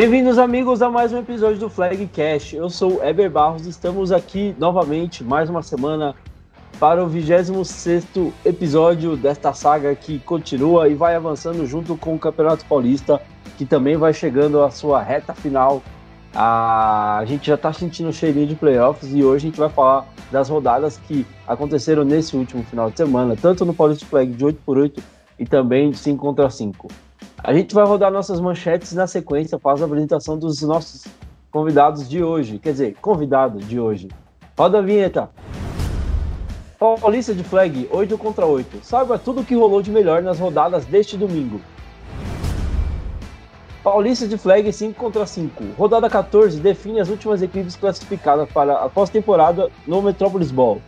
Bem-vindos, amigos, a mais um episódio do Flag Cash. Eu sou Eber Barros, estamos aqui novamente, mais uma semana, para o 26 episódio desta saga que continua e vai avançando junto com o Campeonato Paulista, que também vai chegando à sua reta final. A gente já está sentindo o cheirinho de playoffs e hoje a gente vai falar das rodadas que aconteceram nesse último final de semana, tanto no Paulista Flag de 8x8 e também de 5 contra 5. A gente vai rodar nossas manchetes na sequência após a apresentação dos nossos convidados de hoje. Quer dizer, convidado de hoje. Roda a vinheta. Paulista de Flag 8 contra 8. Saiba tudo o que rolou de melhor nas rodadas deste domingo. Paulista de Flag 5 contra 5. Rodada 14 define as últimas equipes classificadas para a pós-temporada no Metrópolis Ball.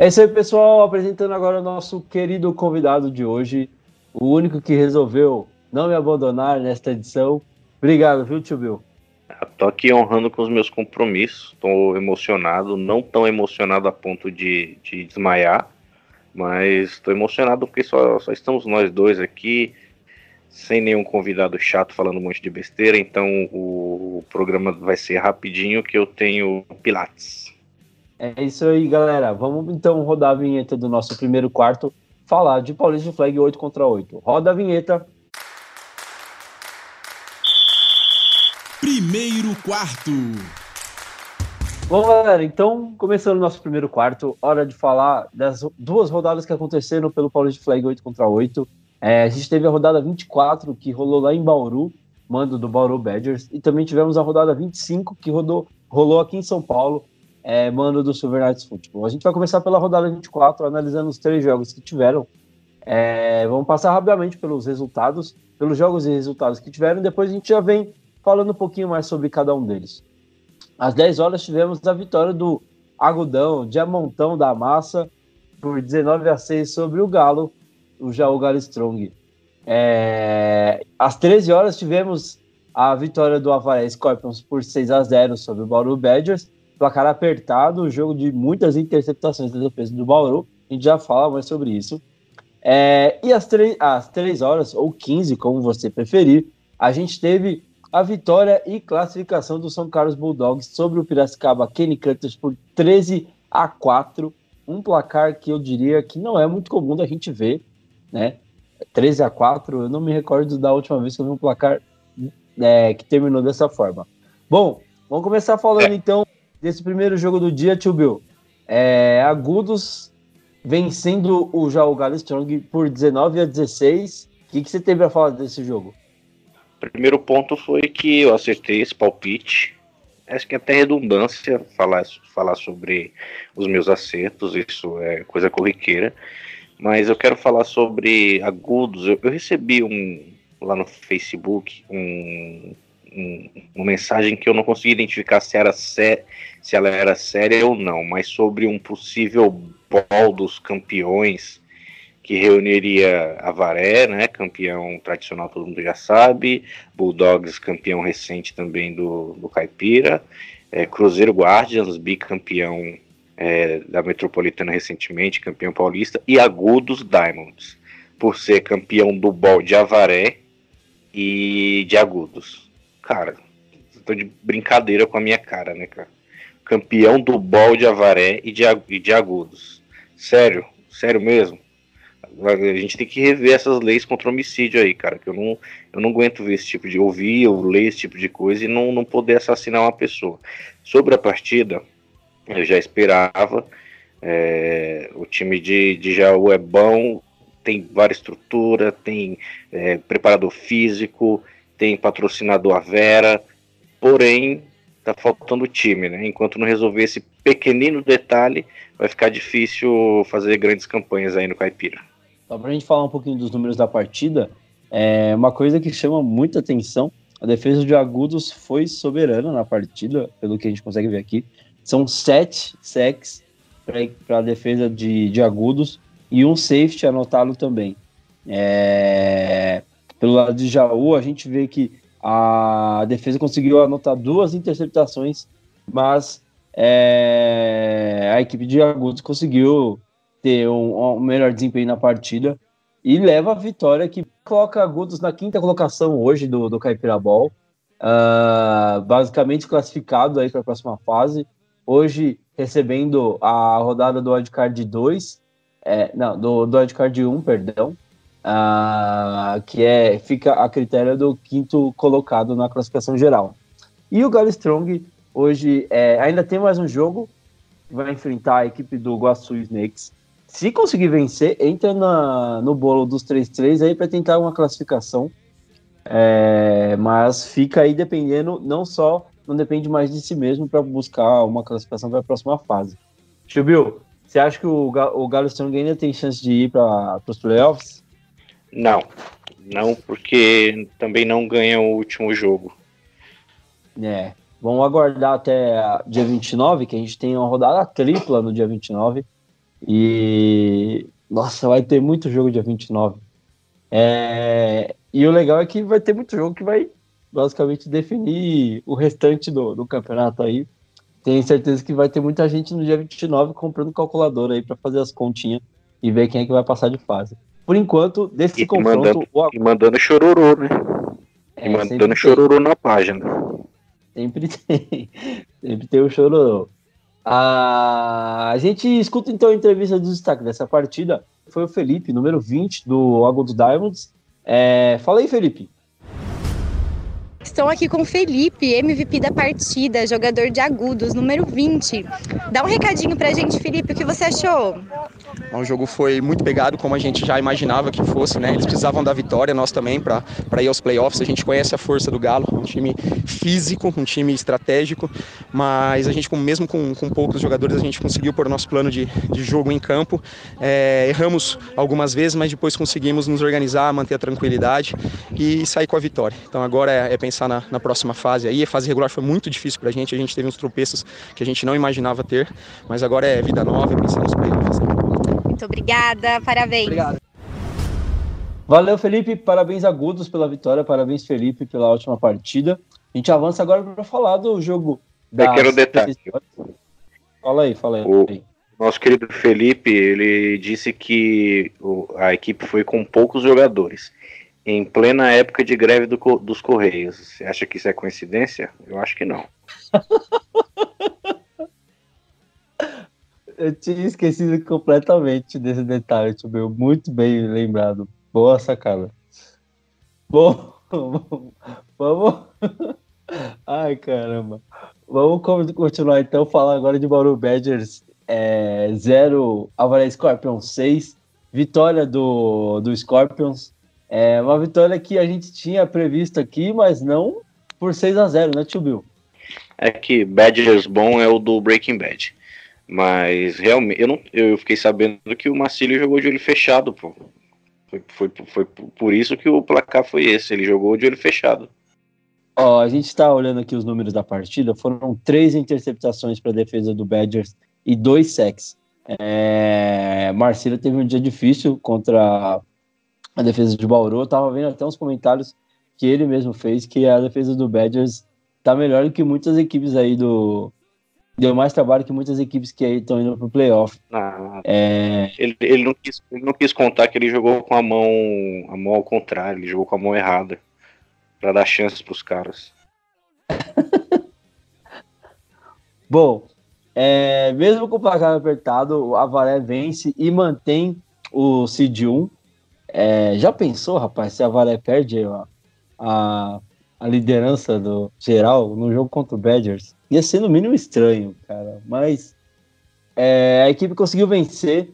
É isso aí, pessoal. Apresentando agora o nosso querido convidado de hoje, o único que resolveu não me abandonar nesta edição. Obrigado, viu, tio Bill? Estou aqui honrando com os meus compromissos. Estou emocionado, não tão emocionado a ponto de, de desmaiar, mas estou emocionado porque só, só estamos nós dois aqui, sem nenhum convidado chato falando um monte de besteira. Então o, o programa vai ser rapidinho, que eu tenho Pilates. É isso aí, galera. Vamos então rodar a vinheta do nosso primeiro quarto, falar de Paulista Flag 8 contra 8. Roda a vinheta. Primeiro quarto. Bom, galera, então, começando o nosso primeiro quarto, hora de falar das duas rodadas que aconteceram pelo Paulista Flag 8 contra 8. É, a gente teve a rodada 24, que rolou lá em Bauru, mando do Bauru Badgers, e também tivemos a rodada 25, que rodou, rolou aqui em São Paulo, é, mando do Silver Knights Football. A gente vai começar pela rodada 24, analisando os três jogos que tiveram. É, vamos passar rapidamente pelos resultados, pelos jogos e resultados que tiveram, depois a gente já vem falando um pouquinho mais sobre cada um deles. Às 10 horas tivemos a vitória do Agudão, Diamontão da Massa, por 19 a 6 sobre o Galo, o Jaú Galo Strong. É, às 13 horas tivemos a vitória do Avaré Scorpions por 6 a 0 sobre o Bauru Badgers placar apertado, jogo de muitas interceptações da defesa do Bauru, a gente já fala mais sobre isso. É, e às, às 3 horas, ou 15, como você preferir, a gente teve a vitória e classificação do São Carlos Bulldogs sobre o Piracicaba Kenny Cutters por 13 a 4, um placar que eu diria que não é muito comum da gente ver, né? 13 a 4, eu não me recordo da última vez que eu vi um placar é, que terminou dessa forma. Bom, vamos começar falando é. então desse primeiro jogo do dia, Tio Bill. É, Agudos vencendo o Jaú Galo Strong por 19 a 16. O que, que você teve a falar desse jogo? Primeiro ponto foi que eu acertei esse palpite. Acho que é até redundância falar, falar sobre os meus acertos, isso é coisa corriqueira. Mas eu quero falar sobre agudos. Eu, eu recebi um lá no Facebook um, uma mensagem que eu não consegui identificar se era sé se ela era séria ou não, mas sobre um possível bol dos campeões que reuniria Avaré, né, campeão tradicional, todo mundo já sabe, Bulldogs, campeão recente também do, do Caipira, é, Cruzeiro Guardians, bicampeão é, da Metropolitana recentemente, campeão paulista, e Agudos Diamonds, por ser campeão do bol de Avaré e de Agudos. Cara, tô de brincadeira com a minha cara, né, cara? campeão do bol de Avaré e de, e de Agudos. Sério, sério mesmo. A gente tem que rever essas leis contra homicídio aí, cara. Que eu não, eu não aguento ver esse tipo de ouvir ou ler esse tipo de coisa e não, não poder assassinar uma pessoa. Sobre a partida, eu já esperava. É, o time de, de Jaú é bom, tem várias estrutura, tem é, preparador físico, tem patrocinador a Vera, porém tá faltando time, né? Enquanto não resolver esse pequenino detalhe, vai ficar difícil fazer grandes campanhas aí no Caipira. Só para a gente falar um pouquinho dos números da partida, é uma coisa que chama muita atenção, a defesa de Agudos foi soberana na partida, pelo que a gente consegue ver aqui. São sete sacks para a defesa de, de Agudos e um safety anotado também. É... Pelo lado de Jaú, a gente vê que a defesa conseguiu anotar duas interceptações, mas é, a equipe de Agudos conseguiu ter um, um, melhor desempenho na partida. e leva a vitória que coloca Agudos na quinta colocação hoje do, do Caipira Ball, uh, basicamente classificado aí para a próxima fase. Hoje recebendo a rodada do Wildcard 2, é, não, do, do Wildcard 1, perdão, uh, que é, fica a critério do quinto colocado na classificação geral. E o Galo Strong hoje é, ainda tem mais um jogo, vai enfrentar a equipe do Guaçu Snakes. Se conseguir vencer, entra na, no bolo dos 3-3 aí para tentar uma classificação. É, mas fica aí dependendo, não só, não depende mais de si mesmo para buscar uma classificação para a próxima fase. Chubil, você acha que o, o Galo Strong ainda tem chance de ir para os playoffs? Não, não, porque também não ganha o último jogo. É, vamos aguardar até dia 29, que a gente tem uma rodada tripla no dia 29. E. Nossa, vai ter muito jogo dia 29. É, e o legal é que vai ter muito jogo que vai basicamente definir o restante do, do campeonato aí. Tenho certeza que vai ter muita gente no dia 29 comprando calculadora aí para fazer as continhas e ver quem é que vai passar de fase. Por enquanto, desse e confronto. Mandando, o... E mandando chororô, né? É, e mandando chororô na página. Sempre tem. Sempre tem o chororô. A gente escuta então a entrevista do destaque dessa partida. Foi o Felipe, número 20 do Agudos Diamonds. É... Fala aí, Felipe. Estou aqui com o Felipe, MVP da partida, jogador de agudos, número 20. Dá um recadinho pra gente, Felipe, o que você achou? O jogo foi muito pegado, como a gente já imaginava que fosse, né? Eles precisavam da vitória, nós também, para ir aos playoffs. A gente conhece a força do Galo, um time físico, um time estratégico, mas a gente, mesmo com, com poucos jogadores, a gente conseguiu pôr o nosso plano de, de jogo em campo. É, erramos algumas vezes, mas depois conseguimos nos organizar, manter a tranquilidade e sair com a vitória. Então agora é, é na, na, próxima fase aí. A fase regular foi muito difícil pra gente, a gente teve uns tropeços que a gente não imaginava ter, mas agora é vida nova e pensar nos playoffs. Muito obrigada, parabéns. Obrigado. Valeu, Felipe. Parabéns agudos pela vitória. Parabéns, Felipe, pela última partida. A gente avança agora para falar do jogo. Eu quero detalhe. Fala aí, fala aí. O nosso querido Felipe, ele disse que a equipe foi com poucos jogadores em plena época de greve do, dos Correios. Você acha que isso é coincidência? Eu acho que não. Eu tinha esquecido completamente desse detalhe, meu. Muito bem lembrado. Boa sacada. Bom, vamos. Ai, caramba. Vamos continuar então, falar agora de Bauru Badgers 0, é, Alvarez Scorpions 6. Vitória do, do Scorpions é uma vitória que a gente tinha previsto aqui, mas não por 6 a 0 né, Tio Bill? É que Badgers bom é o do Breaking Bad. Mas realmente, eu, não, eu fiquei sabendo que o Marcílio jogou de olho fechado, pô. Foi, foi, foi por isso que o placar foi esse. Ele jogou de olho fechado. Ó, a gente está olhando aqui os números da partida. Foram três interceptações para a defesa do Badgers e dois sacks. É, Marcílio teve um dia difícil contra a defesa de Bauru. Eu tava vendo até uns comentários que ele mesmo fez que a defesa do Badgers tá melhor do que muitas equipes aí do. Deu mais trabalho que muitas equipes que aí estão indo pro playoff. Ah, é... ele, ele, não quis, ele não quis contar que ele jogou com a mão, a mão ao contrário, ele jogou com a mão errada. para dar chances pros caras. Bom, é, mesmo com o placar apertado, o Avaré vence e mantém o Seed 1. É, já pensou, rapaz, se a Varé perde a, a, a, liderança do geral no jogo contra o Badgers? Ia ser no mínimo estranho, cara. Mas é, a equipe conseguiu vencer,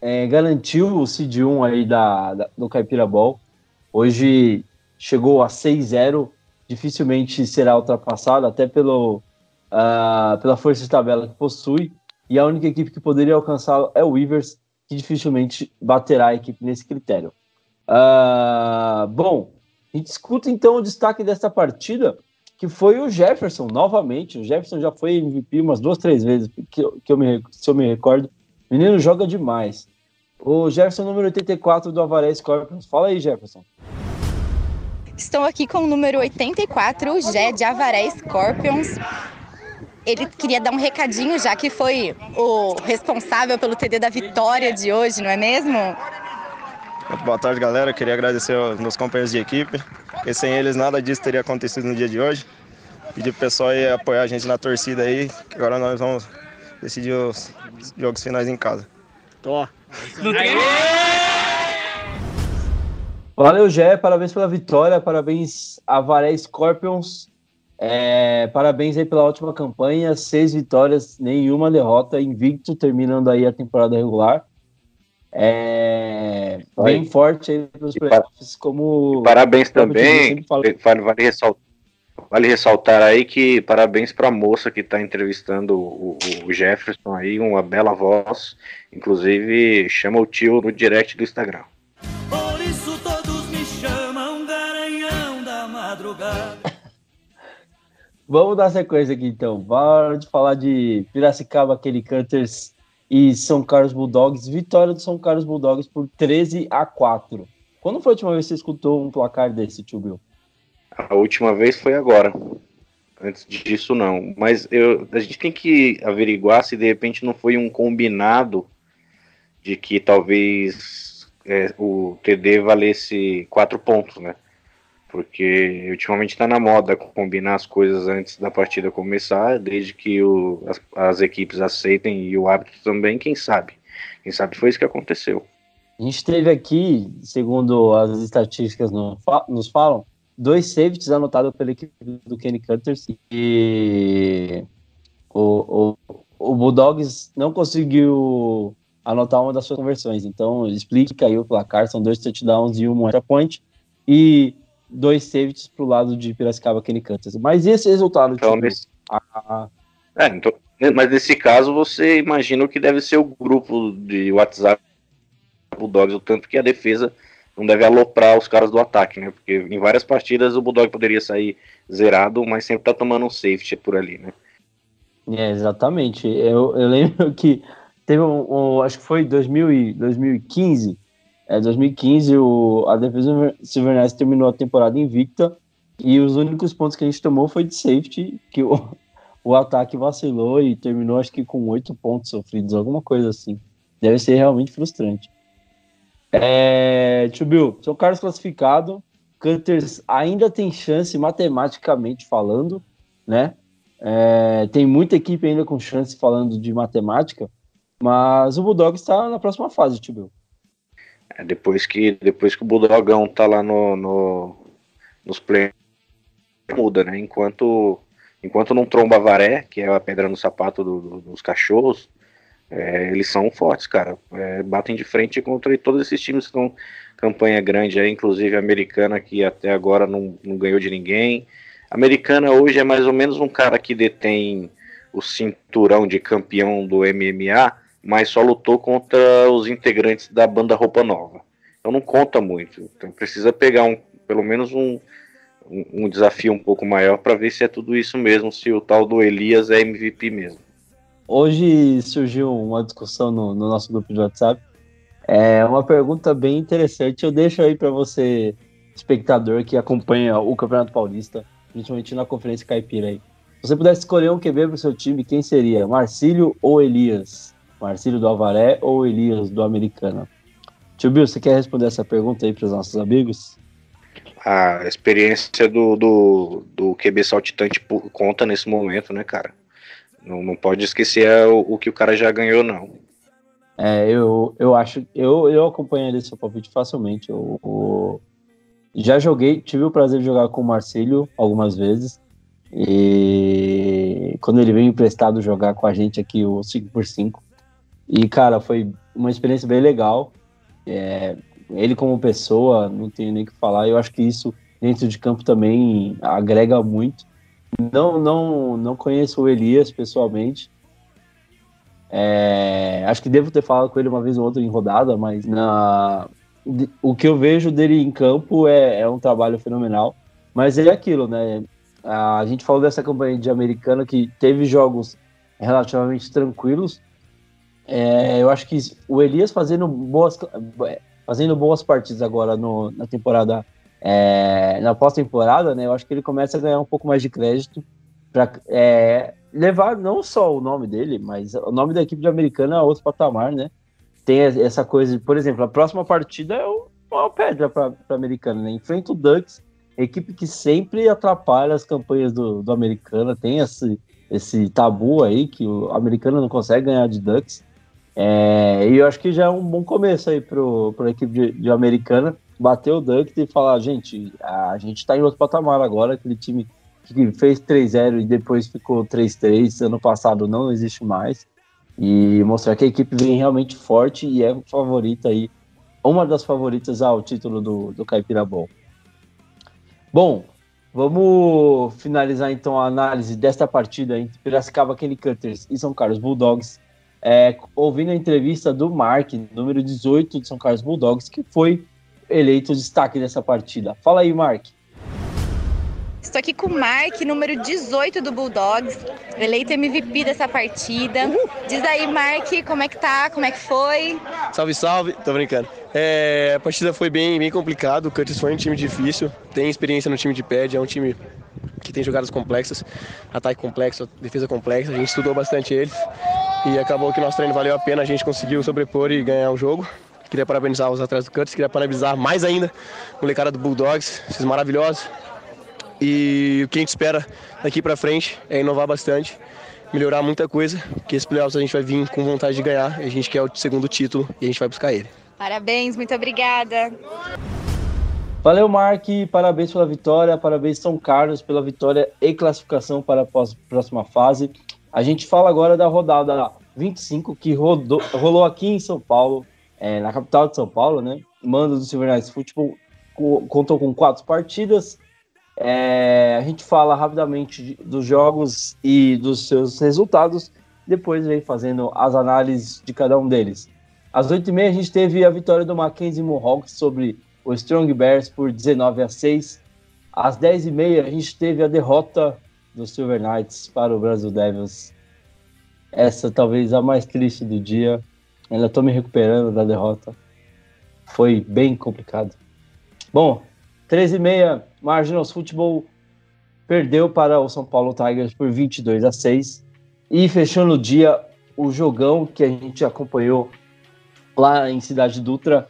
é, garantiu o Seed 1 aí da, da, do Caipira Ball. Hoje chegou a 6-0, dificilmente será ultrapassado, até pelo, uh, pela força de tabela que possui. E a única equipe que poderia alcançá-lo é o Weavers, que dificilmente baterá a equipe nesse critério. Uh, bom, a gente escuta então o destaque dessa partida, que foi o Jefferson, novamente. O Jefferson já foi MVP umas duas, três vezes, que, que eu me, se eu me recordo. O menino joga demais. O Jefferson, número 84 do Avaré Scorpions. Fala aí, Jefferson. Estou aqui com o número 84, o Jé de Avaré Scorpions ele queria dar um recadinho, já que foi o responsável pelo TD da vitória de hoje, não é mesmo? Boa tarde, galera. Queria agradecer aos meus companheiros de equipe, porque sem eles nada disso teria acontecido no dia de hoje. Pedir pro pessoal aí apoiar a gente na torcida aí, que agora nós vamos decidir os jogos finais em casa. Tô. Valeu, Gé. Parabéns pela vitória. Parabéns a Varé Scorpions. É, parabéns aí pela ótima campanha. Seis vitórias, nenhuma derrota. Invicto, terminando aí a temporada regular. É, bem forte aí para os playoffs, como. Parabéns também. Vale, vale, ressaltar, vale ressaltar aí que parabéns para a moça que está entrevistando o, o, Jefferson aí, uma bela voz. Inclusive, chama o tio no direct do Instagram. Por isso todos me chamam Garanhão da Madrugada. Vamos dar sequência aqui então. Bora de falar de Piracicaba, Kelly Cutters e São Carlos Bulldogs. Vitória do São Carlos Bulldogs por 13 a 4. Quando foi a última vez que você escutou um placar desse, tio Bill? A última vez foi agora. Antes disso, não. Mas eu, a gente tem que averiguar se de repente não foi um combinado de que talvez é, o TD valesse quatro pontos, né? Porque ultimamente está na moda combinar as coisas antes da partida começar, desde que o, as, as, equipes aceitem e o árbitro também, quem sabe? Quem sabe foi isso que aconteceu. A gente teve aqui, segundo as estatísticas no, nos falam, dois safeties anotados pela equipe do Kenny Cutters e o, o, o Bulldogs não conseguiu anotar uma das suas conversões. Então, que caiu o placar, são dois touchdowns e um extra point. E dois safeties pro lado de Piracicaba Cutters. Mas esse resultado, então, tipo, nesse... a... é, então, mas nesse caso você imagina que deve ser o grupo de WhatsApp Bulldogs, o tanto que a defesa não deve aloprar os caras do ataque, né? Porque em várias partidas o Bulldog poderia sair zerado, mas sempre tá tomando um safety por ali, né? É, exatamente. Eu, eu lembro que teve um, um acho que foi 2000 e, 2015, é, 2015, o, a defesa Silvernice terminou a temporada invicta e os únicos pontos que a gente tomou foi de safety, que o, o ataque vacilou e terminou acho que com oito pontos sofridos, alguma coisa assim. Deve ser realmente frustrante. É, Bill, São Carlos classificado, Cutters ainda tem chance matematicamente falando, né? É, tem muita equipe ainda com chance falando de matemática, mas o Bulldog está na próxima fase, Tio Bill. É, depois que depois que o Bulldogão tá lá no, no nos play muda, né? Enquanto enquanto não tromba varé, que é a pedra no sapato do, do, dos cachorros, é, eles são fortes, cara. É, batem de frente contra todos esses times que estão campanha grande aí, inclusive a americana que até agora não, não ganhou de ninguém. A americana hoje é mais ou menos um cara que detém o cinturão de campeão do MMA, mas só lutou contra os integrantes da banda Roupa Nova. Então não conta muito. Então precisa pegar um, pelo menos um, um, um desafio um pouco maior para ver se é tudo isso mesmo, se o tal do Elias é MVP mesmo. Hoje surgiu uma discussão no, no nosso grupo de WhatsApp. É uma pergunta bem interessante. Eu deixo aí para você, espectador que acompanha o Campeonato Paulista, principalmente na Conferência Caipira aí. Se você pudesse escolher um QB para o seu time, quem seria? Marcílio ou Elias? Marcílio do Avaré ou Elias do Americana? Tio Bill, você quer responder essa pergunta aí para os nossos amigos? A experiência do, do, do QB saltitante conta nesse momento, né, cara? Não, não pode esquecer o, o que o cara já ganhou, não. É, eu, eu acho. Eu, eu acompanharia seu palpite facilmente. Eu, eu, já joguei, tive o prazer de jogar com o Marcílio algumas vezes. E quando ele veio emprestado jogar com a gente aqui o 5x5, e, cara, foi uma experiência bem legal. É, ele como pessoa, não tenho nem o que falar. Eu acho que isso dentro de campo também agrega muito. Não, não, não conheço o Elias pessoalmente. É, acho que devo ter falado com ele uma vez ou outra em rodada, mas na, o que eu vejo dele em campo é, é um trabalho fenomenal. Mas é aquilo, né? A gente falou dessa campanha de americana que teve jogos relativamente tranquilos, é, eu acho que o Elias fazendo boas, fazendo boas partidas agora no, na temporada, é, na pós-temporada, né? Eu acho que ele começa a ganhar um pouco mais de crédito para é, levar não só o nome dele, mas o nome da equipe de americana a outro patamar, né? Tem essa coisa, por exemplo, a próxima partida é uma pedra para americana, né? Enfrenta o Ducks, equipe que sempre atrapalha as campanhas do, do americana, tem esse, esse tabu aí que o americano não consegue ganhar de Ducks. É, e eu acho que já é um bom começo aí para a equipe de, de, americana bater o Ducks e falar, gente, a gente está em outro patamar agora, aquele time que fez 3-0 e depois ficou 3-3, ano passado não existe mais. E mostrar que a equipe vem realmente forte e é favorita aí, uma das favoritas ao título do, do Caipira Ball. Bom, vamos finalizar então a análise desta partida entre Piracicaba Kenny Cutters e São Carlos Bulldogs, é, ouvindo a entrevista do Mark, número 18 de São Carlos Bulldogs, que foi eleito o destaque dessa partida. Fala aí, Mark. Estou aqui com o Mark, número 18 do Bulldogs, eleito MVP dessa partida. Diz aí, Mark, como é que tá? Como é que foi? Salve, salve. Tô brincando. É, a partida foi bem, bem complicada. O Curtis foi um time difícil. Tem experiência no time de pad, é um time que tem jogadas complexas, ataque complexo, defesa complexa. A gente estudou bastante eles e acabou que nosso treino valeu a pena. A gente conseguiu sobrepor e ganhar o jogo. Queria parabenizar os atletas do Curtis, queria parabenizar mais ainda o molecada do Bulldogs, esses maravilhosos. E o que a gente espera daqui para frente é inovar bastante, melhorar muita coisa, porque esse playoffs a gente vai vir com vontade de ganhar, a gente quer o segundo título e a gente vai buscar ele. Parabéns, muito obrigada. Valeu, Mark, parabéns pela vitória, parabéns São Carlos pela vitória e classificação para a próxima fase. A gente fala agora da rodada 25 que rodou, rolou aqui em São Paulo, é, na capital de São Paulo, né? Mando do Silver Knights Futebol contou com quatro partidas, é, a gente fala rapidamente dos jogos e dos seus resultados, depois vem fazendo as análises de cada um deles. Às 8h30 a gente teve a vitória do Mackenzie Mohawks sobre o Strong Bears por 19 a 6. Às 10h30 a gente teve a derrota do Silver Knights para o Brasil Devils. Essa talvez a mais triste do dia. Ainda estou me recuperando da derrota. Foi bem complicado. Bom, 13h30 Marginals Football perdeu para o São Paulo Tigers por 22 a 6 e fechando o dia o jogão que a gente acompanhou lá em Cidade Dutra.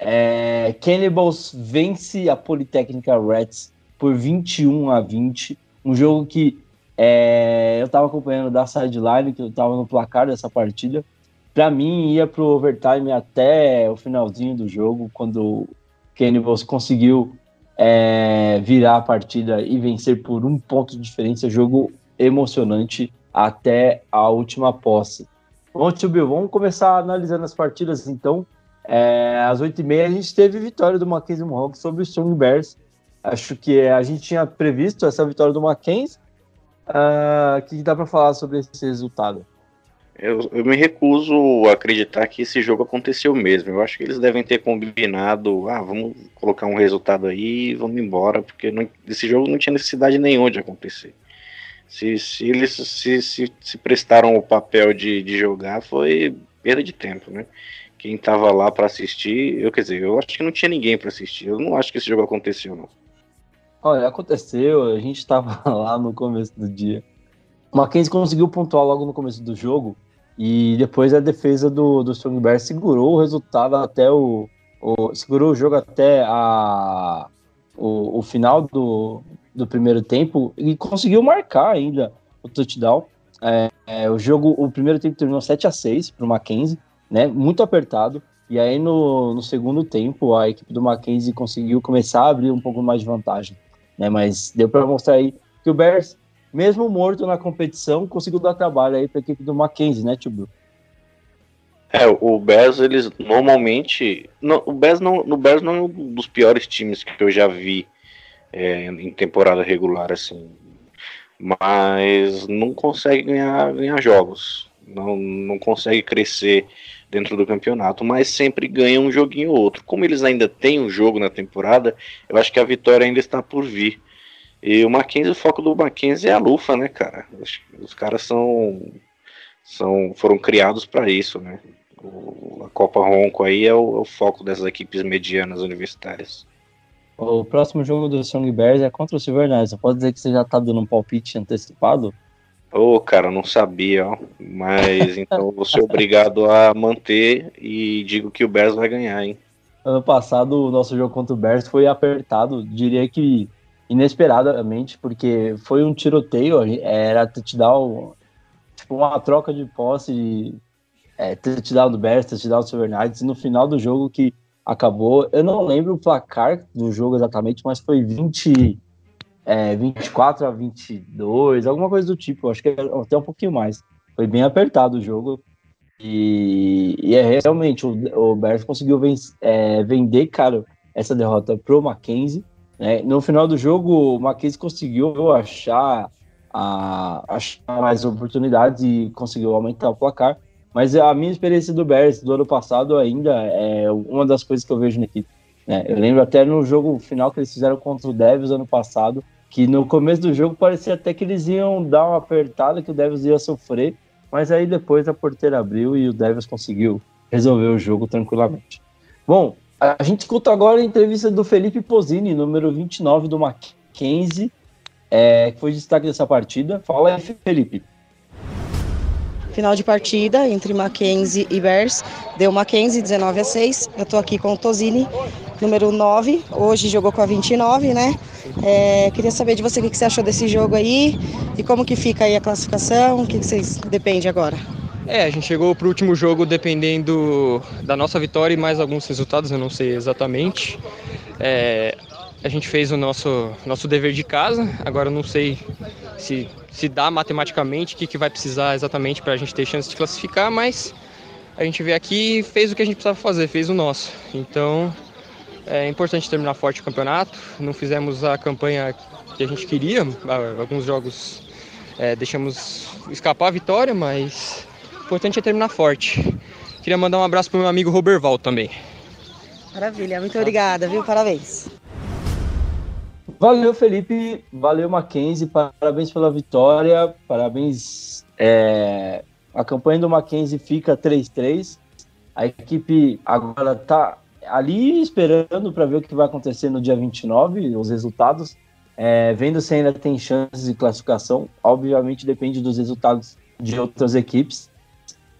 É, Cannibals vence a Politécnica Reds por 21 a 20. Um jogo que é, eu estava acompanhando da sideline, que eu estava no placar dessa partida. Para mim, ia para o overtime até o finalzinho do jogo, quando Cannibals conseguiu é, virar a partida e vencer por um ponto de diferença. Jogo emocionante até a última posse. Tio Bill, vamos começar analisando as partidas então. É, às 8h30 a gente teve vitória do Mackenzie Mohawk sobre o Strong Bears. Acho que a gente tinha previsto essa vitória do Mackenzie. Uh, o que dá para falar sobre esse resultado? Eu, eu, me recuso a acreditar que esse jogo aconteceu mesmo. Eu acho que eles devem ter combinado, ah, vamos colocar um resultado aí e vamos embora, porque não, esse jogo não tinha necessidade nenhuma de acontecer. Se, se eles se, se, se prestaram o papel de, de jogar, foi perda de tempo, né? Quem tava lá para assistir, eu quer dizer, eu acho que não tinha ninguém para assistir. Eu não acho que esse jogo aconteceu, não. Olha, aconteceu, a gente tava lá no começo do dia. O Mackenzie conseguiu pontuar logo no começo do jogo, e depois a defesa do, do Strong Bear segurou o resultado até o, o segurou o jogo até a, o, o final do, do primeiro tempo e conseguiu marcar ainda o touchdown. É, é, o jogo, o primeiro tempo terminou 7 a 6 para o Mackenzie, né? Muito apertado. E aí no, no segundo tempo a equipe do Mackenzie conseguiu começar a abrir um pouco mais de vantagem, né? Mas deu para mostrar aí que o Bears mesmo morto na competição, conseguiu dar trabalho aí para a equipe do Mackenzie, né, Tio? É, o Bears, eles normalmente. Não, o Bears não, no Bears não é um dos piores times que eu já vi é, em temporada regular, assim. Mas não consegue ganhar, ganhar jogos. Não, não consegue crescer dentro do campeonato, mas sempre ganha um joguinho ou outro. Como eles ainda têm um jogo na temporada, eu acho que a vitória ainda está por vir. E o Mackenzie, o foco do Mackenzie é a lufa, né, cara? Os, caras são, são foram criados para isso, né? O, a Copa Ronco aí é o, é o, foco dessas equipes medianas universitárias. O próximo jogo do Song Bears é contra o Silver Knights. Pode dizer que você já tá dando um palpite antecipado? Ô, oh, cara, não sabia, ó. Mas então vou ser obrigado a manter e digo que o Bears vai ganhar, hein? ano passado o nosso jogo contra o Bears foi apertado, diria que inesperadamente, porque foi um tiroteio, era touchdown, tipo uma troca de posse de é, touchdown do Bears, touchdown do Silver no final do jogo que acabou, eu não lembro o placar do jogo exatamente, mas foi 20, é, 24 a 22, alguma coisa do tipo, acho que até um pouquinho mais. Foi bem apertado o jogo. E, e é realmente o, o Bears conseguiu é, vender, cara, essa derrota pro Mackenzie. Né? No final do jogo, o Mackenzie conseguiu achar, a, achar mais oportunidades e conseguiu aumentar o placar. Mas a minha experiência do Bears do ano passado ainda é uma das coisas que eu vejo na equipe. Né? Eu lembro até no jogo final que eles fizeram contra o Devils ano passado, que no começo do jogo parecia até que eles iam dar uma apertada, que o Devils ia sofrer, mas aí depois a porteira abriu e o Devils conseguiu resolver o jogo tranquilamente. Bom, a gente escuta agora a entrevista do Felipe Posini, número 29 do Mackenzie, é, que foi destaque dessa partida. Fala aí, Felipe. Final de partida entre Mackenzie e Bears. Deu Mackenzie 19 a 6. Eu tô aqui com o Tosini, número 9. Hoje jogou com a 29, né? É, queria saber de você o que você achou desse jogo aí e como que fica aí a classificação, o que, vocês depende agora. É, a gente chegou para o último jogo dependendo da nossa vitória e mais alguns resultados, eu não sei exatamente. É, a gente fez o nosso, nosso dever de casa, agora eu não sei se, se dá matematicamente o que, que vai precisar exatamente para a gente ter chance de classificar, mas a gente veio aqui e fez o que a gente precisava fazer, fez o nosso. Então é importante terminar forte o campeonato. Não fizemos a campanha que a gente queria. Alguns jogos é, deixamos escapar a vitória, mas o importante é terminar forte. Queria mandar um abraço para o meu amigo Roberval também. Maravilha, muito obrigada, viu? Parabéns. Valeu, Felipe. Valeu, Mackenzie. Parabéns pela vitória. Parabéns. É... A campanha do Mackenzie fica 3-3. A equipe agora está ali esperando para ver o que vai acontecer no dia 29, os resultados, é, vendo se ainda tem chances de classificação. Obviamente depende dos resultados de outras equipes.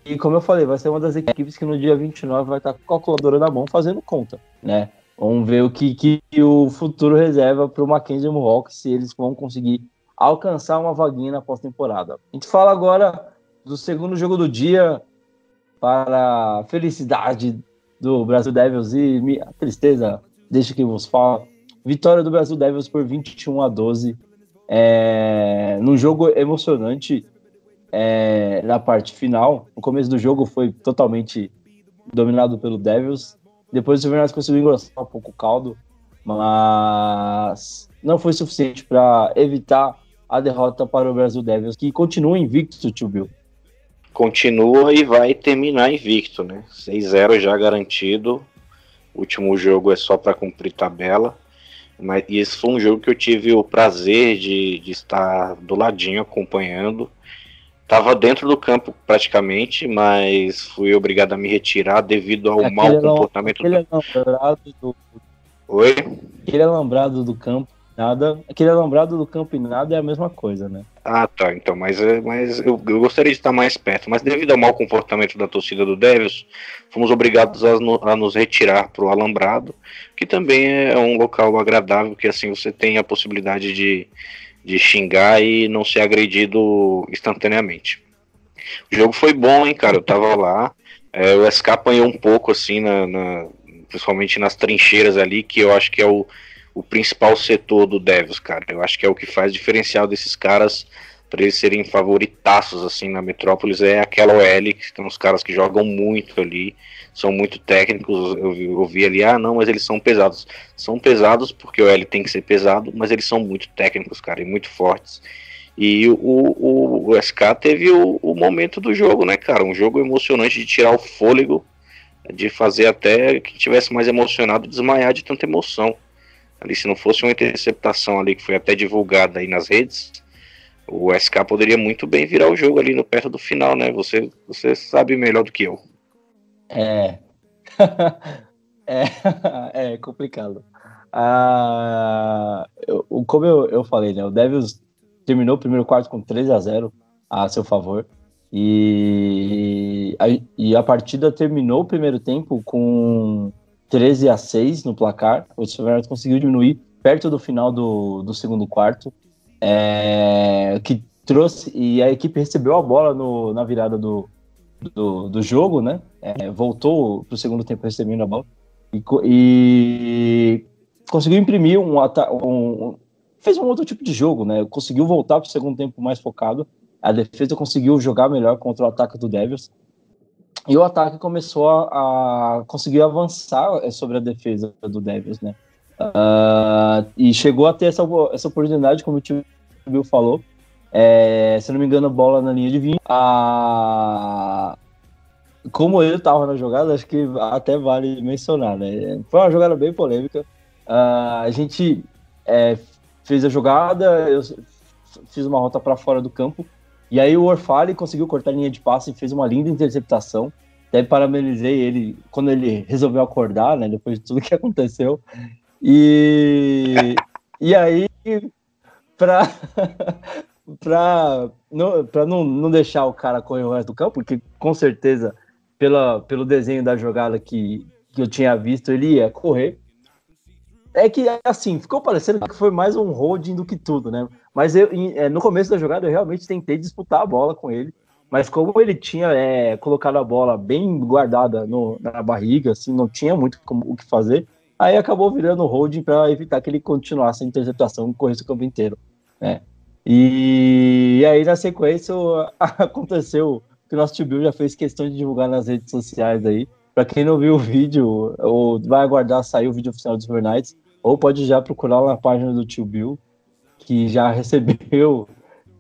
E como eu falei, vai ser uma das equipes que no dia 29 vai estar com a calculadora na mão fazendo conta, né? Vamos ver o que, que o futuro reserva para o Mackenzie Mohawk, se eles vão conseguir alcançar uma vaguinha na pós-temporada. A gente fala agora do segundo jogo do dia, para a felicidade do Brasil Devils e a tristeza, deixa que vos fala. Vitória do Brasil Devils por 21 a 12. É, num jogo emocionante é, na parte final. O começo do jogo foi totalmente dominado pelo Devils. Depois o Fernandes conseguiu engrossar um pouco o caldo, mas não foi suficiente para evitar a derrota para o Brasil Devils, que continua invicto, tio Bill continua e vai terminar invicto, né? 6-0 já garantido. O último jogo é só para cumprir tabela. Mas e esse foi um jogo que eu tive o prazer de, de estar do ladinho acompanhando. Tava dentro do campo praticamente, mas fui obrigado a me retirar devido ao aquele mau comportamento. Aquele do... alambrado do. Oi? Aquele alambrado do campo nada. Aquele alambrado do campo e nada é a mesma coisa, né? Ah, tá. Então, mas, é, mas eu, eu, gostaria de estar mais perto. Mas devido ao mau comportamento da torcida do Devils, fomos obrigados a, a nos retirar para o alambrado, que também é um local agradável, que assim você tem a possibilidade de, de xingar e não ser agredido instantaneamente. O jogo foi bom, hein, cara? Eu tava lá. É, o SK apanhou um pouco, assim, na, na, principalmente nas trincheiras ali, que eu acho que é o o principal setor do Devils, cara. Eu acho que é o que faz diferencial desses caras para eles serem favoritaços assim na Metrópolis é aquela OL, que tem uns caras que jogam muito ali, são muito técnicos. Eu vi, eu vi ali, ah, não, mas eles são pesados. São pesados porque o OL tem que ser pesado, mas eles são muito técnicos, cara, e muito fortes. E o, o, o SK teve o, o momento do jogo, né, cara? Um jogo emocionante de tirar o fôlego, de fazer até que tivesse mais emocionado desmaiar de tanta emoção. Ali, se não fosse uma interceptação ali que foi até divulgada aí nas redes, o SK poderia muito bem virar o jogo ali no perto do final, né? Você, você sabe melhor do que eu. É. é, é complicado. Ah, eu, como eu, eu falei, né? O Devils terminou o primeiro quarto com 3 a 0 a seu favor. E a, e a partida terminou o primeiro tempo com 13 a 6 no placar. O Silverado conseguiu diminuir perto do final do, do segundo quarto, é, que trouxe e a equipe recebeu a bola no, na virada do, do, do jogo, né? É, voltou para o segundo tempo recebendo a bola e, e conseguiu imprimir um, um, fez um outro tipo de jogo, né? Conseguiu voltar para o segundo tempo mais focado. A defesa conseguiu jogar melhor contra o ataque do Devils. E o ataque começou a, a conseguir avançar é, sobre a defesa do Devils, né? Uh, e chegou a ter essa, essa oportunidade, como o Tio Bill falou. É, se não me engano, bola na linha de vinho. A... Como ele estava na jogada, acho que até vale mencionar, né? Foi uma jogada bem polêmica. Uh, a gente é, fez a jogada, eu fiz uma rota para fora do campo, e aí o Orfale conseguiu cortar a linha de passe e fez uma linda interceptação. Até parabenizei ele quando ele resolveu acordar, né? Depois de tudo que aconteceu. E, e aí, para para não, pra não, não deixar o cara correr o resto do campo, porque com certeza, pela, pelo desenho da jogada que, que eu tinha visto, ele ia correr. É que, assim, ficou parecendo que foi mais um holding do que tudo, né? Mas eu, é, no começo da jogada eu realmente tentei disputar a bola com ele. Mas como ele tinha é, colocado a bola bem guardada no, na barriga, assim, não tinha muito como, o que fazer, aí acabou virando holding para evitar que ele continuasse a interceptação e corresse o campo inteiro, né? E, e aí, na sequência, aconteceu que o nosso tio Bill já fez questão de divulgar nas redes sociais aí. Para quem não viu o vídeo, ou vai aguardar sair o vídeo oficial dos Overnights, ou pode já procurar na página do tio Bill, que já recebeu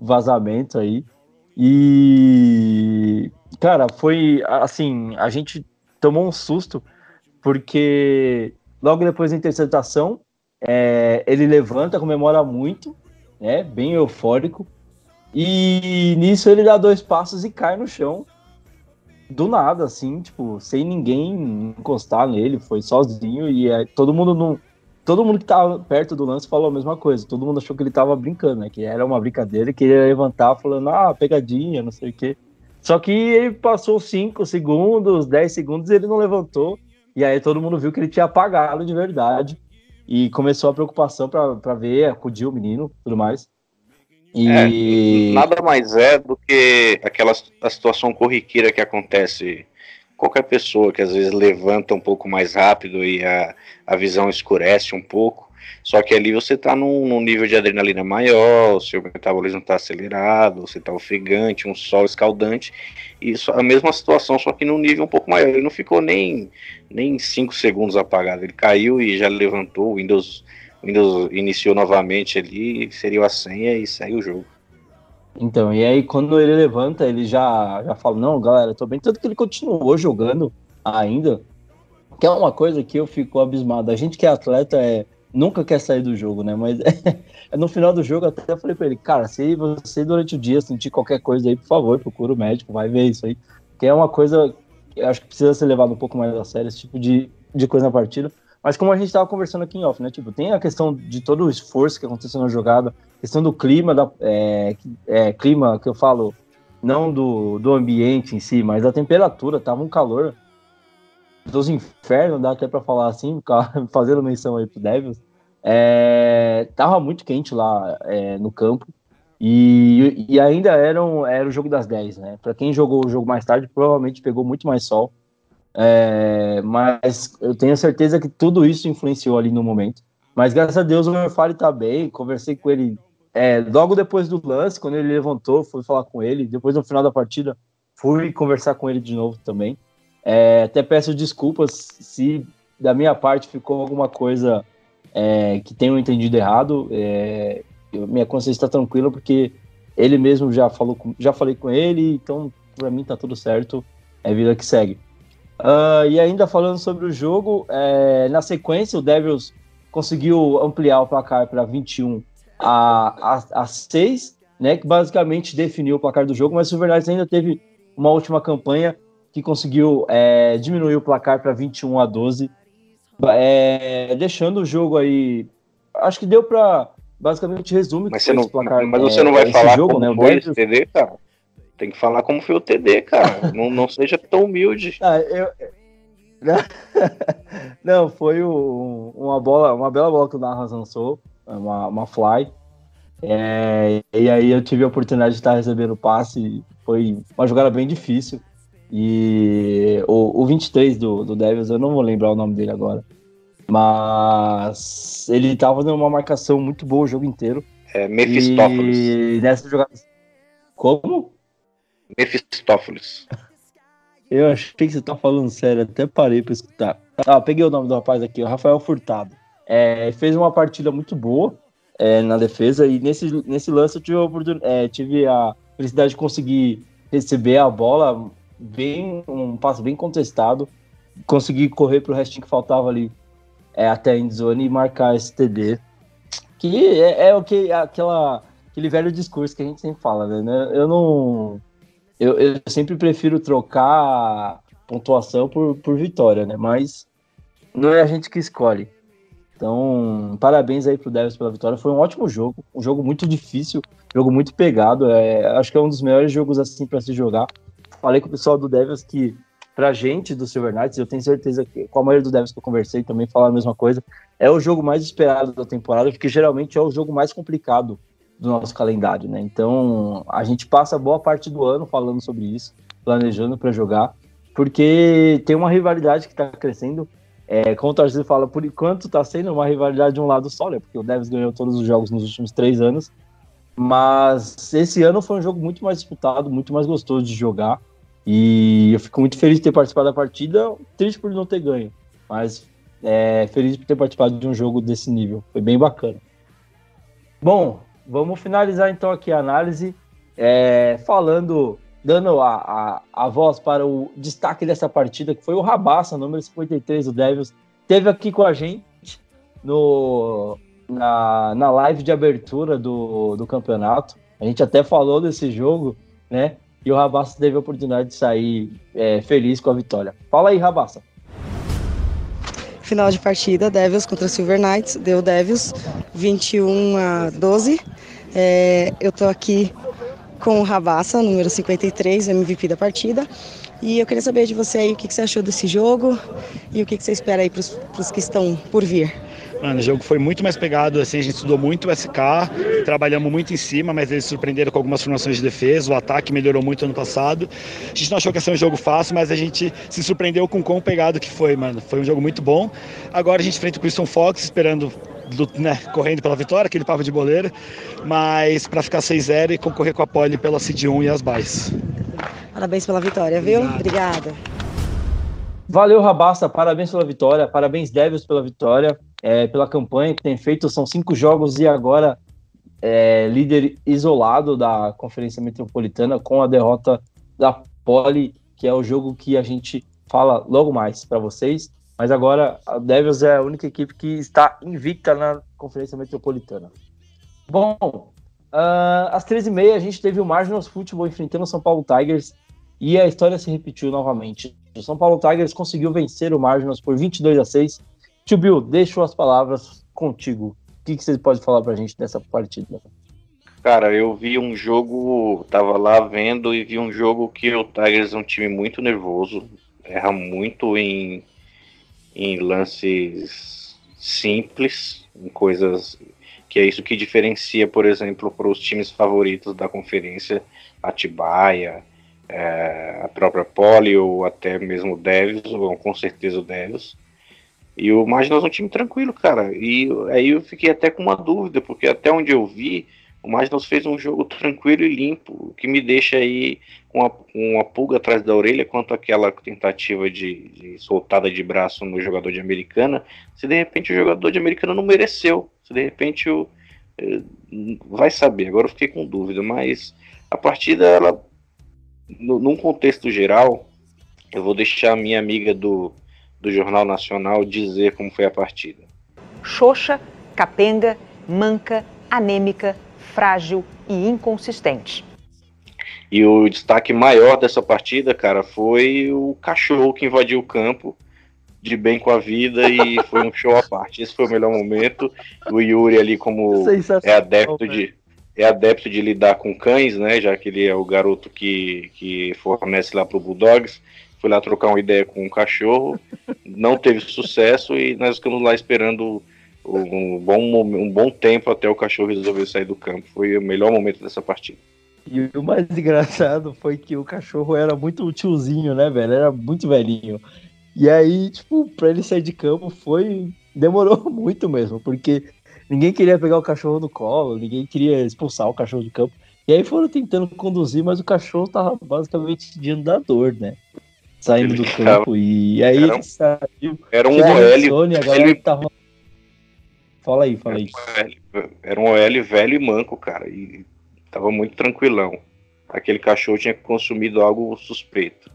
vazamento aí. E, cara, foi assim, a gente tomou um susto, porque logo depois da interceptação, é, ele levanta, comemora muito, né? Bem eufórico. E nisso ele dá dois passos e cai no chão. Do nada, assim, tipo, sem ninguém encostar nele, foi sozinho e é, todo mundo não. Todo mundo que tava perto do lance falou a mesma coisa. Todo mundo achou que ele tava brincando, né? Que era uma brincadeira, que ele ia levantar falando, ah, pegadinha, não sei o quê. Só que ele passou 5 segundos, 10 segundos e ele não levantou. E aí todo mundo viu que ele tinha apagado de verdade. E começou a preocupação para ver, acudir o menino tudo mais. E... É, nada mais é do que aquela a situação corriqueira que acontece qualquer pessoa que às vezes levanta um pouco mais rápido e a, a visão escurece um pouco. Só que ali você está num, num, nível de adrenalina maior, o seu metabolismo está acelerado, você está ofegante, um sol escaldante. Isso a mesma situação, só que num nível um pouco maior. Ele não ficou nem nem cinco segundos apagado. Ele caiu e já levantou. O Windows, Windows iniciou novamente ali, seria a senha e segue o jogo. Então, e aí quando ele levanta, ele já, já fala, não, galera, tô bem. Tanto que ele continuou jogando ainda, que é uma coisa que eu fico abismado. A gente que é atleta é, nunca quer sair do jogo, né? Mas é, no final do jogo até falei pra ele, cara, se você durante o dia sentir qualquer coisa aí, por favor, procura o médico, vai ver isso aí. Que é uma coisa que eu acho que precisa ser levado um pouco mais a sério, esse tipo de, de coisa na partida. Mas como a gente estava conversando aqui em off, né? Tipo, tem a questão de todo o esforço que aconteceu na jogada, questão do clima, da, é, é, clima que eu falo, não do, do ambiente em si, mas da temperatura, tava um calor dos infernos, dá até para falar assim, fazendo menção aí pro Devils. É, tava muito quente lá é, no campo. E, e ainda era, um, era o jogo das 10, né? Para quem jogou o jogo mais tarde, provavelmente pegou muito mais sol. É, mas eu tenho certeza que tudo isso influenciou ali no momento. Mas graças a Deus o Merfari tá bem. Conversei com ele é, logo depois do lance, quando ele levantou, fui falar com ele. Depois no final da partida, fui conversar com ele de novo também. É, até peço desculpas se da minha parte ficou alguma coisa é, que tenham entendido errado. É, eu, minha consciência está tranquila porque ele mesmo já falou, com, já falei com ele, então para mim tá tudo certo, é vida que segue. Uh, e ainda falando sobre o jogo, é, na sequência o Devils conseguiu ampliar o placar para 21 a, a, a 6, né, que basicamente definiu o placar do jogo, mas o Silverknights ainda teve uma última campanha que conseguiu é, diminuir o placar para 21 a 12, é, deixando o jogo aí. Acho que deu para basicamente resume mas você não, placar, mas você não vai falar jogo, como né, foi TD, cara. Tem que falar como foi o TD, cara. não, não seja tão humilde. Ah, eu, Não, foi uma bola, uma bela bola que o Narras lançou, uma, uma fly. É, e aí eu tive a oportunidade de estar recebendo o passe. Foi uma jogada bem difícil. E o, o 23 do, do Devils, eu não vou lembrar o nome dele agora. Mas ele estava fazendo uma marcação muito boa o jogo inteiro. É Mephistófeles. E nessa jogada. Como? Mephistófeles. Eu achei que você tá falando sério, até parei pra escutar. Ah, peguei o nome do rapaz aqui, o Rafael Furtado. É, fez uma partida muito boa é, na defesa e nesse, nesse lance eu tive a, é, tive a felicidade de conseguir receber a bola bem um passo bem contestado, conseguir correr pro restinho que faltava ali é, até a endzone e marcar esse TD. Que é, é o que aquela aquele velho discurso que a gente sempre fala, né? Eu não eu, eu sempre prefiro trocar pontuação por, por vitória, né? Mas não é a gente que escolhe. Então, parabéns aí pro Devils pela vitória. Foi um ótimo jogo, um jogo muito difícil, jogo muito pegado. É, acho que é um dos melhores jogos assim para se jogar. Falei com o pessoal do Devils que pra gente do Silver Knights, eu tenho certeza que com a maioria do Devils que eu conversei também falaram a mesma coisa. É o jogo mais esperado da temporada, porque geralmente é o jogo mais complicado do nosso calendário, né? Então a gente passa boa parte do ano falando sobre isso, planejando para jogar, porque tem uma rivalidade que está crescendo. É, como o torcedor fala, por enquanto está sendo uma rivalidade de um lado só, né? Porque o Devils ganhou todos os jogos nos últimos três anos, mas esse ano foi um jogo muito mais disputado, muito mais gostoso de jogar. E eu fico muito feliz de ter participado da partida, triste por não ter ganho, mas é, feliz por ter participado de um jogo desse nível. Foi bem bacana. Bom, vamos finalizar então aqui a análise, é, falando, dando a, a, a, voz para o destaque dessa partida, que foi o Rabassa, número 53 do Devils, teve aqui com a gente no, na, na live de abertura do, do campeonato. A gente até falou desse jogo, né? E o Rabassa teve a oportunidade de sair é, feliz com a vitória. Fala aí, Rabassa. Final de partida, Devils contra Silver Knights, deu Devils 21 a 12. É, eu tô aqui com o Rabassa, número 53, MVP da partida. E eu queria saber de você aí o que, que você achou desse jogo e o que, que você espera aí para os que estão por vir. Mano, o jogo foi muito mais pegado, assim, a gente estudou muito o SK, trabalhamos muito em cima, mas eles surpreenderam com algumas formações de defesa, o ataque melhorou muito ano passado. A gente não achou que ia ser um jogo fácil, mas a gente se surpreendeu com o quão pegado que foi, mano. Foi um jogo muito bom. Agora a gente enfrenta o Christian Fox, esperando, né, correndo pela vitória, aquele papo de boleira, mas para ficar 6-0 e concorrer com a pole pela Cid 1 e as bays. Parabéns pela vitória, viu? Obrigada. Valeu, Rabassa. Parabéns pela vitória. Parabéns, Devils, pela vitória é, pela campanha que tem feito. São cinco jogos e agora é, líder isolado da Conferência Metropolitana com a derrota da Poli, que é o jogo que a gente fala logo mais para vocês. Mas agora a Devils é a única equipe que está invicta na Conferência Metropolitana. Bom, uh, às 13h30 a gente teve o Marginals Football enfrentando o São Paulo Tigers e a história se repetiu novamente. O São Paulo Tigers conseguiu vencer o Marginals por 22 a 6 Tio Bill, deixo as palavras contigo. O que, que você pode falar pra gente dessa partida? Cara, eu vi um jogo, tava lá vendo e vi um jogo que o Tigers é um time muito nervoso, erra muito em, em lances simples, em coisas que é isso que diferencia, por exemplo, para os times favoritos da conferência, Atibaia, é, a própria Poli ou até mesmo o Devils, ou com certeza o Devils. E o Maginas é um time tranquilo, cara. E aí eu fiquei até com uma dúvida, porque até onde eu vi, o Maginas fez um jogo tranquilo e limpo, o que me deixa aí com uma, uma pulga atrás da orelha quanto àquela tentativa de, de, soltada de braço no jogador de Americana, se de repente o jogador de Americana não mereceu, se de repente o. Eh, vai saber, agora eu fiquei com dúvida, mas a partida, ela, no, num contexto geral, eu vou deixar a minha amiga do do Jornal Nacional dizer como foi a partida. Xoxa, capenga, manca, anêmica, frágil e inconsistente. E o destaque maior dessa partida, cara, foi o cachorro que invadiu o campo de bem com a vida e foi um show à parte. Esse foi o melhor momento. O Yuri ali como é adepto de é adepto de lidar com cães, né? Já que ele é o garoto que, que fornece lá pro Bulldogs fui lá trocar uma ideia com um cachorro, não teve sucesso e nós ficamos lá esperando um bom, um bom tempo até o cachorro resolver sair do campo. Foi o melhor momento dessa partida. E o mais engraçado foi que o cachorro era muito tiozinho, né, velho? Era muito velhinho. E aí, tipo, pra ele sair de campo foi. Demorou muito mesmo, porque ninguém queria pegar o cachorro no colo, ninguém queria expulsar o cachorro de campo. E aí foram tentando conduzir, mas o cachorro tava basicamente de andador, né? Saindo do campo. E aí era, ele saiu. Era um OL. Sony, a galera tava... Fala aí, fala aí. Era um OL velho e manco, cara. E tava muito tranquilão. Aquele cachorro tinha consumido algo suspeito.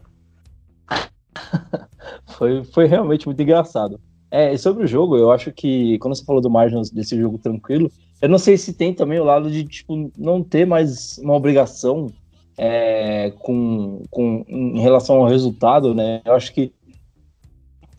foi, foi realmente muito engraçado. É, sobre o jogo, eu acho que quando você falou do Margins desse jogo tranquilo, eu não sei se tem também o lado de tipo, não ter mais uma obrigação é, com, com, em relação ao resultado, né? Eu acho que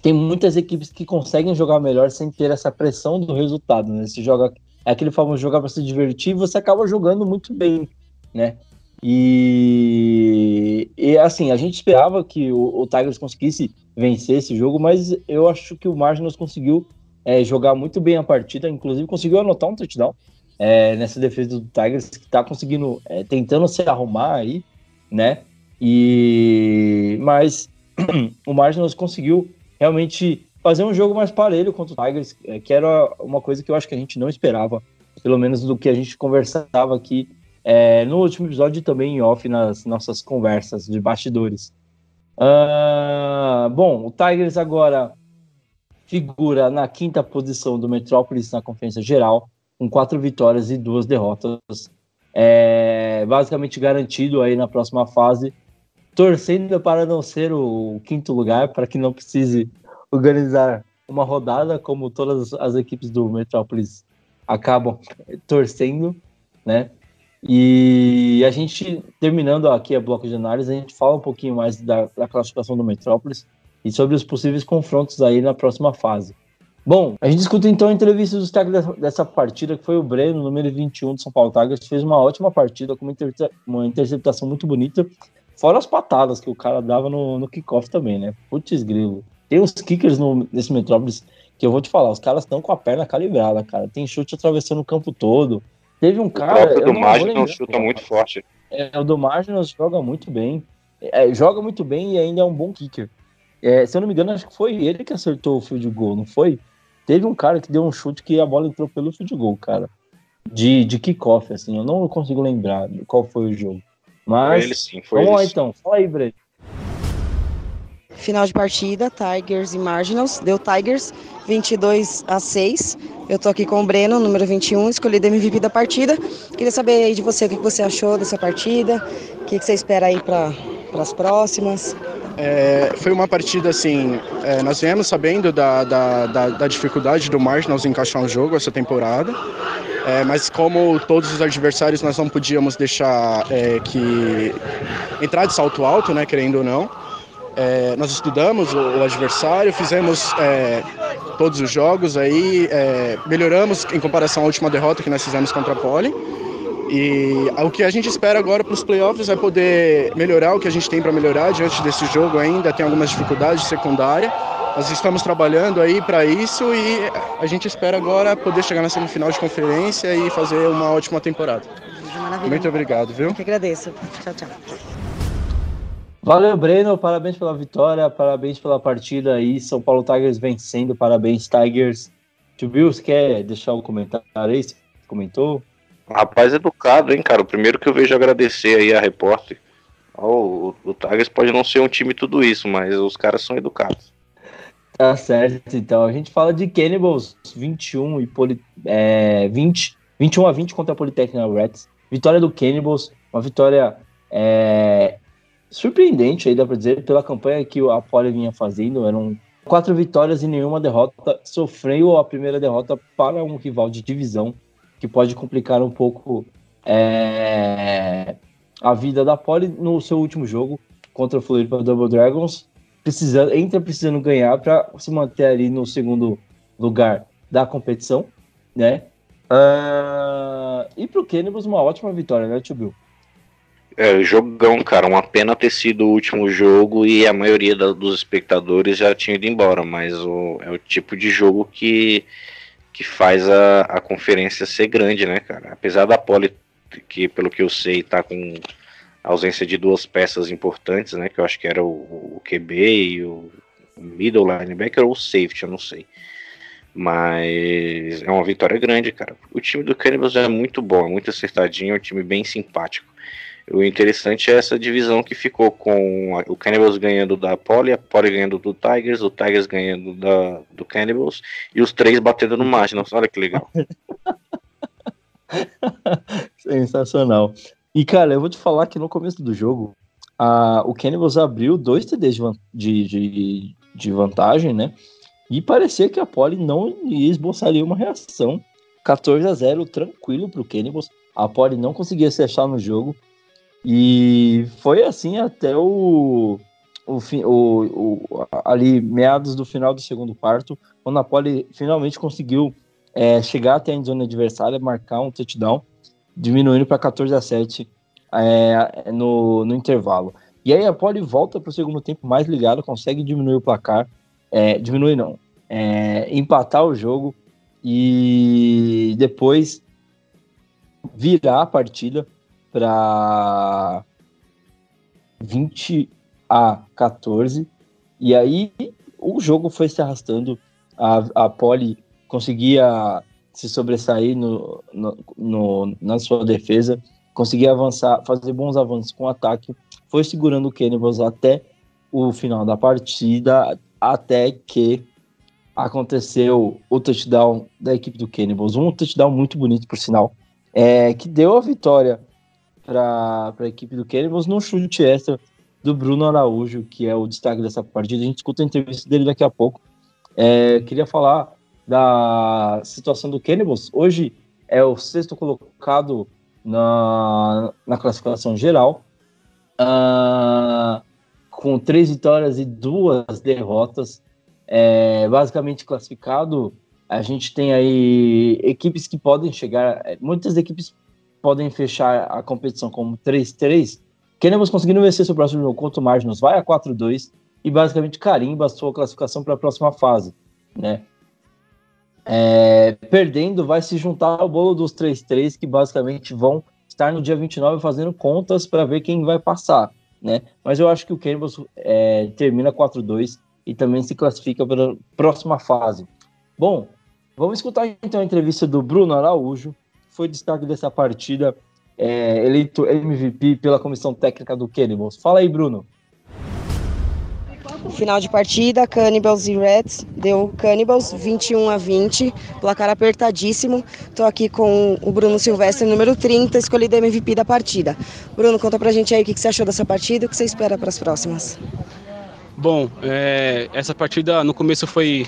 tem muitas equipes que conseguem jogar melhor sem ter essa pressão do resultado, né? Se joga é aquele famoso jogar para se divertir, você acaba jogando muito bem, né? E, e assim, a gente esperava que o, o Tigers conseguisse vencer esse jogo, mas eu acho que o Margins conseguiu é, jogar muito bem a partida, inclusive conseguiu anotar um touchdown é, nessa defesa do Tigers, que está conseguindo, é, tentando se arrumar aí, né? E mas o Margins conseguiu realmente fazer um jogo mais parelho contra o Tigers, é, que era uma coisa que eu acho que a gente não esperava, pelo menos do que a gente conversava aqui é, no último episódio e também em off nas nossas conversas de bastidores. Uh, bom, o Tigers agora figura na quinta posição do Metrópolis na Conferência Geral, com quatro vitórias e duas derrotas. É, basicamente garantido aí na próxima fase, torcendo para não ser o quinto lugar, para que não precise organizar uma rodada, como todas as equipes do Metrópolis acabam torcendo, né? E a gente, terminando aqui a bloco de análise, a gente fala um pouquinho mais da, da classificação do Metrópolis e sobre os possíveis confrontos aí na próxima fase. Bom, a gente escuta então a entrevista dos técnicos dessa partida, que foi o Breno, número 21 do São Paulo Tigers, fez uma ótima partida, com uma, uma interceptação muito bonita, fora as patadas que o cara dava no, no kickoff também, né? Putz grilo. Tem uns kickers no, nesse Metrópolis que eu vou te falar, os caras estão com a perna calibrada, cara. Tem chute atravessando o campo todo. Teve um cara. O do Marginal chuta muito forte. É, o do Marginal joga muito bem. É, joga muito bem e ainda é um bom kicker. É, se eu não me engano, acho que foi ele que acertou o field goal, não foi? Teve um cara que deu um chute que a bola entrou pelo field goal, cara. De, de kickoff, assim. Eu não consigo lembrar qual foi o jogo. Mas. Foi ele sim, foi vamos ele lá então. Fala aí, Breno. Final de partida, Tigers e Marginals. Deu Tigers 22 a 6. Eu tô aqui com o Breno, número 21, escolhido MVP da partida. Queria saber aí de você o que você achou dessa partida, o que você espera aí para as próximas. É, foi uma partida assim, é, nós viemos sabendo da, da, da, da, dificuldade do Marginals encaixar um jogo essa temporada, é, mas como todos os adversários nós não podíamos deixar é, que entrar de salto alto, né, querendo ou não. É, nós estudamos o, o adversário, fizemos é, todos os jogos aí, melhoramos em comparação à última derrota que nós fizemos contra a Poli. E o que a gente espera agora para os playoffs é poder melhorar o que a gente tem para melhorar diante desse jogo ainda, tem algumas dificuldades de secundária. Nós estamos trabalhando aí para isso e a gente espera agora poder chegar na semifinal de conferência e fazer uma ótima temporada. Maravilha. Muito obrigado, viu? Eu que agradeço. Tchau, tchau. Valeu, Breno. Parabéns pela vitória, parabéns pela partida aí. São Paulo Tigers vencendo, parabéns, Tigers. Tio Bill, você quer deixar um comentário aí? Você comentou? Rapaz educado, hein, cara? O primeiro que eu vejo agradecer aí a repórter. O, o Tigers pode não ser um time tudo isso, mas os caras são educados. Tá certo, então. A gente fala de Cannibals 21 e Poli, é, 20, 21 a 20 contra a Polytechnic Reds. Vitória do Cannibals, uma vitória é, surpreendente aí, dá pra dizer, pela campanha que a Poli vinha fazendo. Eram quatro vitórias e nenhuma derrota. Sofreu a primeira derrota para um rival de divisão, que pode complicar um pouco é, a vida da Poli no seu último jogo contra o Floripa Double Dragons. Precisando, entra precisando ganhar para se manter ali no segundo lugar da competição, né? Uh, e pro Cannibals uma ótima vitória, né, Tio? É, jogão, cara. Uma pena ter sido o último jogo e a maioria da, dos espectadores já tinha ido embora, mas o, é o tipo de jogo que, que faz a, a conferência ser grande, né, cara? Apesar da Poli, que pelo que eu sei, tá com ausência de duas peças importantes, né? Que eu acho que era o, o QB e o middle linebacker ou safety, eu não sei. Mas é uma vitória grande, cara. O time do Cannibals é muito bom, é muito acertadinho, é um time bem simpático. O interessante é essa divisão que ficou com o Cannibals ganhando da Poli, a Poli ganhando do Tigers, o Tigers ganhando da, do Cannibals e os três batendo no Marginals. Olha que legal. Sensacional. E, cara, eu vou te falar que no começo do jogo, a, o Cannibals abriu dois TDs de, de, de, vantagem, né? E parecia que a Poli não ia esboçar uma reação. 14 a 0 tranquilo para o Cannibals. A Poli não conseguia se achar no jogo. E foi assim até o, o, o, o, ali meados do final do segundo quarto, o Napoli finalmente conseguiu é, chegar até a endzone adversária, marcar um touchdown, diminuindo para 14 a 7 é, no, no intervalo. E aí a Poli volta para o segundo tempo mais ligado, consegue diminuir o placar, é, diminuir não, é, empatar o jogo e depois virar a partida para 20 a 14. E aí o jogo foi se arrastando. A, a Poli conseguia se sobressair no, no, no, na sua defesa, conseguia avançar, fazer bons avanços com o ataque, foi segurando o Cannibals até o final da partida, até que aconteceu o touchdown da equipe do Cannibals, um touchdown muito bonito, por sinal, é, que deu a vitória para a equipe do Cannibals num chute extra do Bruno Araújo, que é o destaque dessa partida. A gente escuta a entrevista dele daqui a pouco. É, queria falar da situação do Cannibals. Hoje é o sexto colocado na, na classificação geral, uh, com três vitórias e duas derrotas. É, basicamente classificado, a gente tem aí equipes que podem chegar, muitas equipes podem fechar a competição como 3-3, queremos conseguindo vencer seu próximo jogo contra o Marginals, vai a 4-2 e basicamente carimba a sua classificação para a próxima fase, né? É, perdendo, vai se juntar ao bolo dos 3-3, que basicamente vão estar no dia 29 fazendo contas para ver quem vai passar, né? Mas eu acho que o Cannibals é, termina 4-2 e também se classifica para a próxima fase. Bom, vamos escutar então a entrevista do Bruno Araújo, foi destaque dessa partida, é, eleito MVP pela comissão técnica do Cannibals. Fala aí, Bruno. Final de partida, Cannibals e Reds, deu Cannibals 21 a 20, placar apertadíssimo. Estou aqui com o Bruno Silvestre, número 30, escolhido MVP da partida. Bruno, conta pra gente aí o que você achou dessa partida e o que você espera para as próximas. Bom, é, essa partida no começo foi,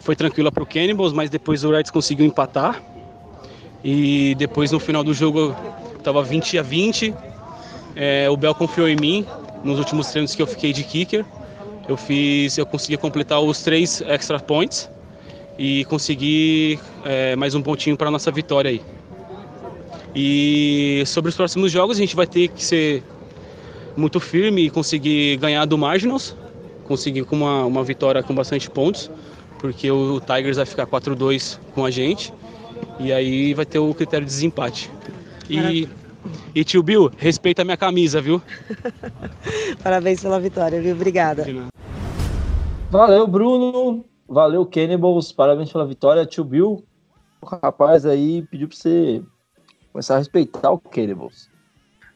foi tranquila para o Cannibals, mas depois o Reds conseguiu empatar. E depois no final do jogo estava 20 a 20. É, o Bel confiou em mim nos últimos treinos que eu fiquei de kicker. Eu fiz, eu consegui completar os três extra points e consegui é, mais um pontinho para nossa vitória aí. E sobre os próximos jogos a gente vai ter que ser muito firme e conseguir ganhar do Marginals, conseguir com uma, uma vitória com bastante pontos, porque o Tigers vai ficar 4-2 com a gente e aí vai ter o critério de desempate. E, e tio Bill, respeita a minha camisa, viu? Parabéns pela vitória, viu? Obrigada. Valeu, Bruno. Valeu, Cannibals. Parabéns pela vitória. Tio Bill, o rapaz aí pediu pra você começar a respeitar o Cannibals.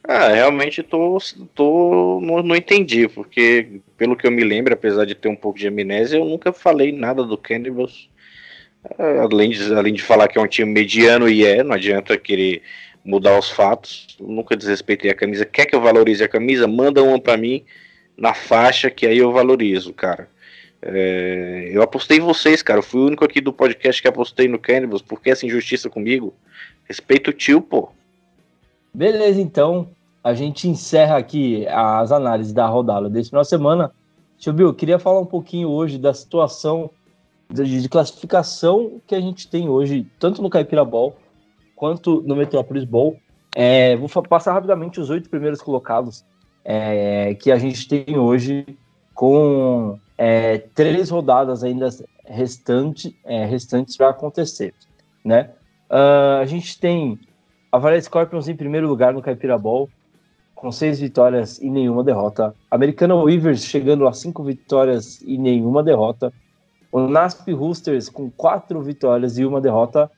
Ah, realmente tô, tô não, não, entendi, porque pelo que eu me lembro, apesar de ter um pouco de amnésia, eu nunca falei nada do Cannibals. É, além de, além de falar que é um time mediano e é, não adianta querer mudar os fatos. nunca desrespeitei a camisa. Quer que eu valorize a camisa? Manda uma para mim na faixa que aí eu valorizo, cara. É, eu apostei em vocês, cara. Eu fui o único aqui do podcast que apostei no Cannibals. Por que essa injustiça comigo? Respeito o tio, pô. Beleza, então. A gente encerra aqui as análises da rodada desse final de semana. Tio Bill, queria falar um pouquinho hoje da situação de, de, classificação que a gente tem hoje, tanto no Caipira Ball quanto no Metrópolis Bowl. É, vou passar rapidamente os oito primeiros colocados é, que a gente tem hoje, com é, três rodadas ainda restante, é, restantes para acontecer. Né? Uh, a gente tem a Vale Scorpions em primeiro lugar no Caipira Ball, com seis vitórias e nenhuma derrota. Americana Weavers chegando a cinco vitórias e nenhuma derrota. O NASP Roosters com quatro vitórias e uma derrota.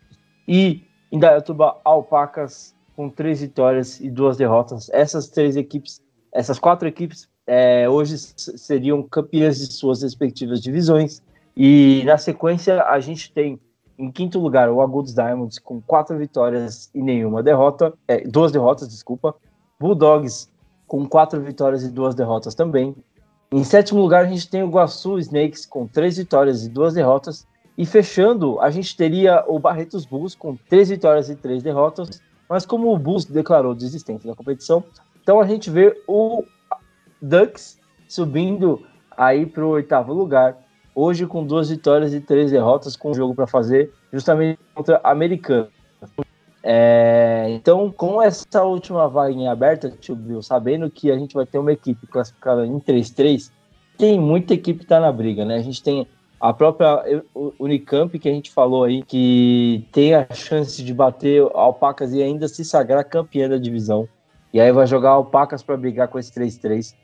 E Indaiatuba Alpacas com três vitórias e duas derrotas. Essas três equipes, essas quatro equipes, é, hoje seriam campeãs de suas respectivas divisões. E na sequência a gente tem em quinto lugar o Agudos Diamonds com quatro vitórias e nenhuma derrota, é, duas derrotas, desculpa. Bulldogs com quatro vitórias e duas derrotas também. Em sétimo lugar, a gente tem o Guaçu Snakes com três vitórias e duas derrotas. E fechando, a gente teria o Barretos Bulls com três vitórias e três derrotas. Mas como o Bulls declarou desistência da competição, então a gente vê o Ducks subindo aí para o oitavo lugar. Hoje com duas vitórias e três derrotas, com um jogo para fazer, justamente contra a Americana. É, então, com essa última vaga em aberta, tio Bill, sabendo que a gente vai ter uma equipe classificada em 3-3, tem muita equipe que tá na briga, né? A gente tem a própria Unicamp, que a gente falou aí, que tem a chance de bater Alpacas e ainda se sagrar campeã da divisão. E aí vai jogar Alpacas para brigar com esse 3-3.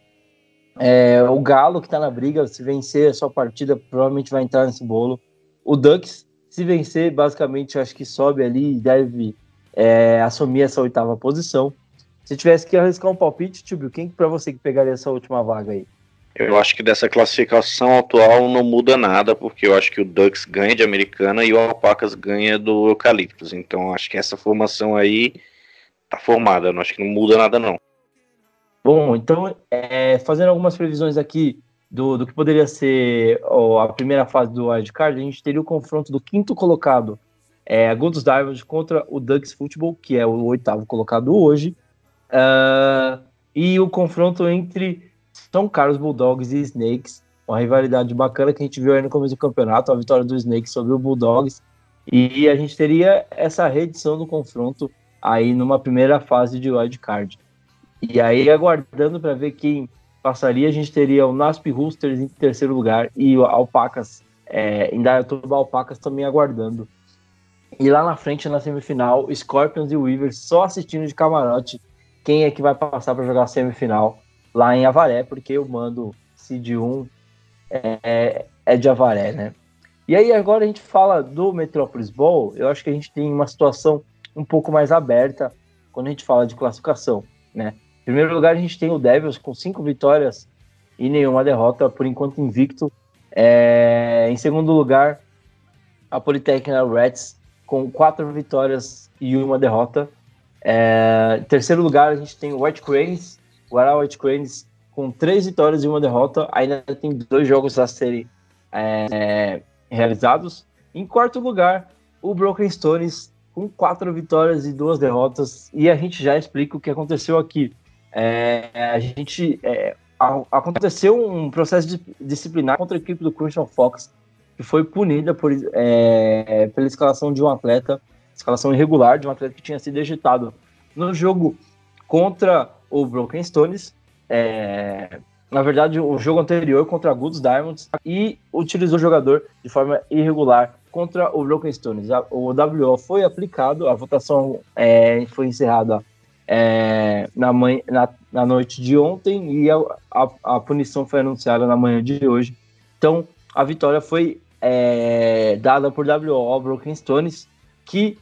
É, o Galo, que tá na briga, se vencer a sua partida, provavelmente vai entrar nesse bolo. O Ducks, se vencer, basicamente, acho que sobe ali e deve é, assumir essa oitava posição. Se tivesse que arriscar um palpite, Tibio, quem para você que pegaria essa última vaga aí? Eu acho que dessa classificação atual não muda nada, porque eu acho que o Ducks ganha de Americana e o Alpacas ganha do Eucaliptus. Então acho que essa formação aí tá formada. Eu não acho que não muda nada, não. Bom, então, é, fazendo algumas previsões aqui do, do que poderia ser ó, a primeira fase do wildcard, a gente teria o confronto do quinto colocado é, Golden Diamond contra o Ducks Football, que é o oitavo colocado hoje, uh, e o confronto entre São Carlos Bulldogs e Snakes, uma rivalidade bacana que a gente viu aí no começo do campeonato, a vitória do Snakes sobre o Bulldogs, e a gente teria essa reedição do confronto aí numa primeira fase de wildcard. E aí, aguardando para ver quem passaria, a gente teria o Nasp Roosters em terceiro lugar e o Alpacas, é, Indaiatuba Alpacas também aguardando e lá na frente, na semifinal, Scorpions e Weavers só assistindo de camarote quem é que vai passar para jogar a semifinal lá em Avaré, porque o mando Cid 1 é, é de Avaré, né? E aí agora a gente fala do Metrópolis Bowl, eu acho que a gente tem uma situação um pouco mais aberta quando a gente fala de classificação, né? Em primeiro lugar, a gente tem o Devils com cinco vitórias e nenhuma derrota, por enquanto invicto. É... Em segundo lugar, a Polytechnic Reds com quatro vitórias e uma derrota. É, em terceiro lugar, a gente tem o White Cranes, o Arau White Cranes, com três vitórias e uma derrota. Ainda tem dois jogos a serem é, realizados. Em quarto lugar, o Broken Stones, com quatro vitórias e duas derrotas. E a gente já explica o que aconteceu aqui. É, a gente é, aconteceu um processo disciplinar contra a equipe do Christian Fox que foi punida por, é, pela escalação de um atleta, escalação irregular de um atleta que tinha sido ejetado no jogo contra o Broken Stones, é, na verdade, o jogo anterior contra a Goods Diamonds, e utilizou o jogador de forma irregular contra o Broken Stones. O WO foi aplicado, a votação é, foi encerrada é, na, manhã, na, na, noite de ontem e a, a, a, punição foi anunciada na manhã de hoje. Então, a vitória foi é, dada por WO Broken Stones, que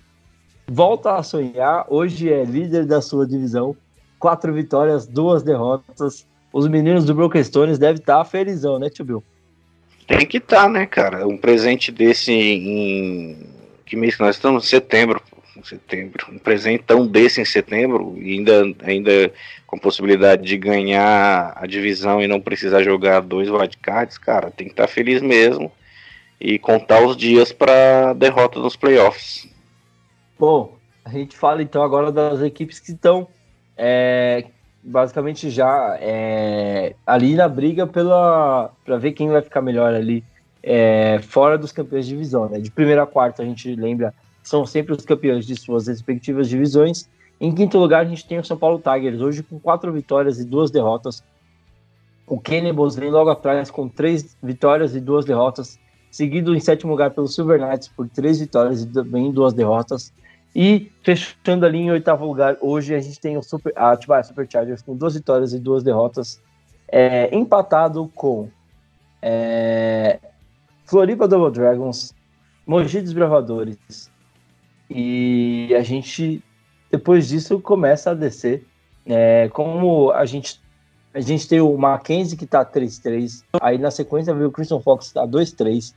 volta a sonhar. Hoje é líder da sua divisão, quatro vitórias, duas derrotas. Os meninos do Broken Stones devem estar tá felizão, né, Tio Bill? Tem que estar, tá, né, cara? Um presente desse em. Que mês que nós estamos? Setembro. Setembro. Um presentão desse em setembro, ainda, ainda com possibilidade de ganhar a divisão e não precisar jogar dois wildcards, cara, tem que estar tá feliz mesmo e contar os dias para derrota nos playoffs. Bom, a gente fala então agora das equipes que estão é, basicamente já é, ali na briga pela para ver quem vai ficar melhor ali é, fora dos campeões de divisão. Né? De primeira a quarta a gente lembra são sempre os campeões de suas respectivas divisões Em quinto lugar, a gente tem o São Paulo Tigers, hoje com quatro vitórias e duas derrotas. O Cannibals vem logo atrás com três vitórias e duas derrotas, seguido em sétimo lugar pelo Silver Knights por três vitórias e também duas derrotas. E fechando ali em oitavo lugar, hoje a gente tem o Super, a Atibaia Superchargers com duas vitórias e duas derrotas, é, empatado com é, Floripa Double Dragons, Mogi Desbravadores. E a gente, depois disso, começa a descer. É, como a gente, a gente tem o Mackenzie que tá 3-3, aí na sequência veio o Christian Fox que tá 2-3,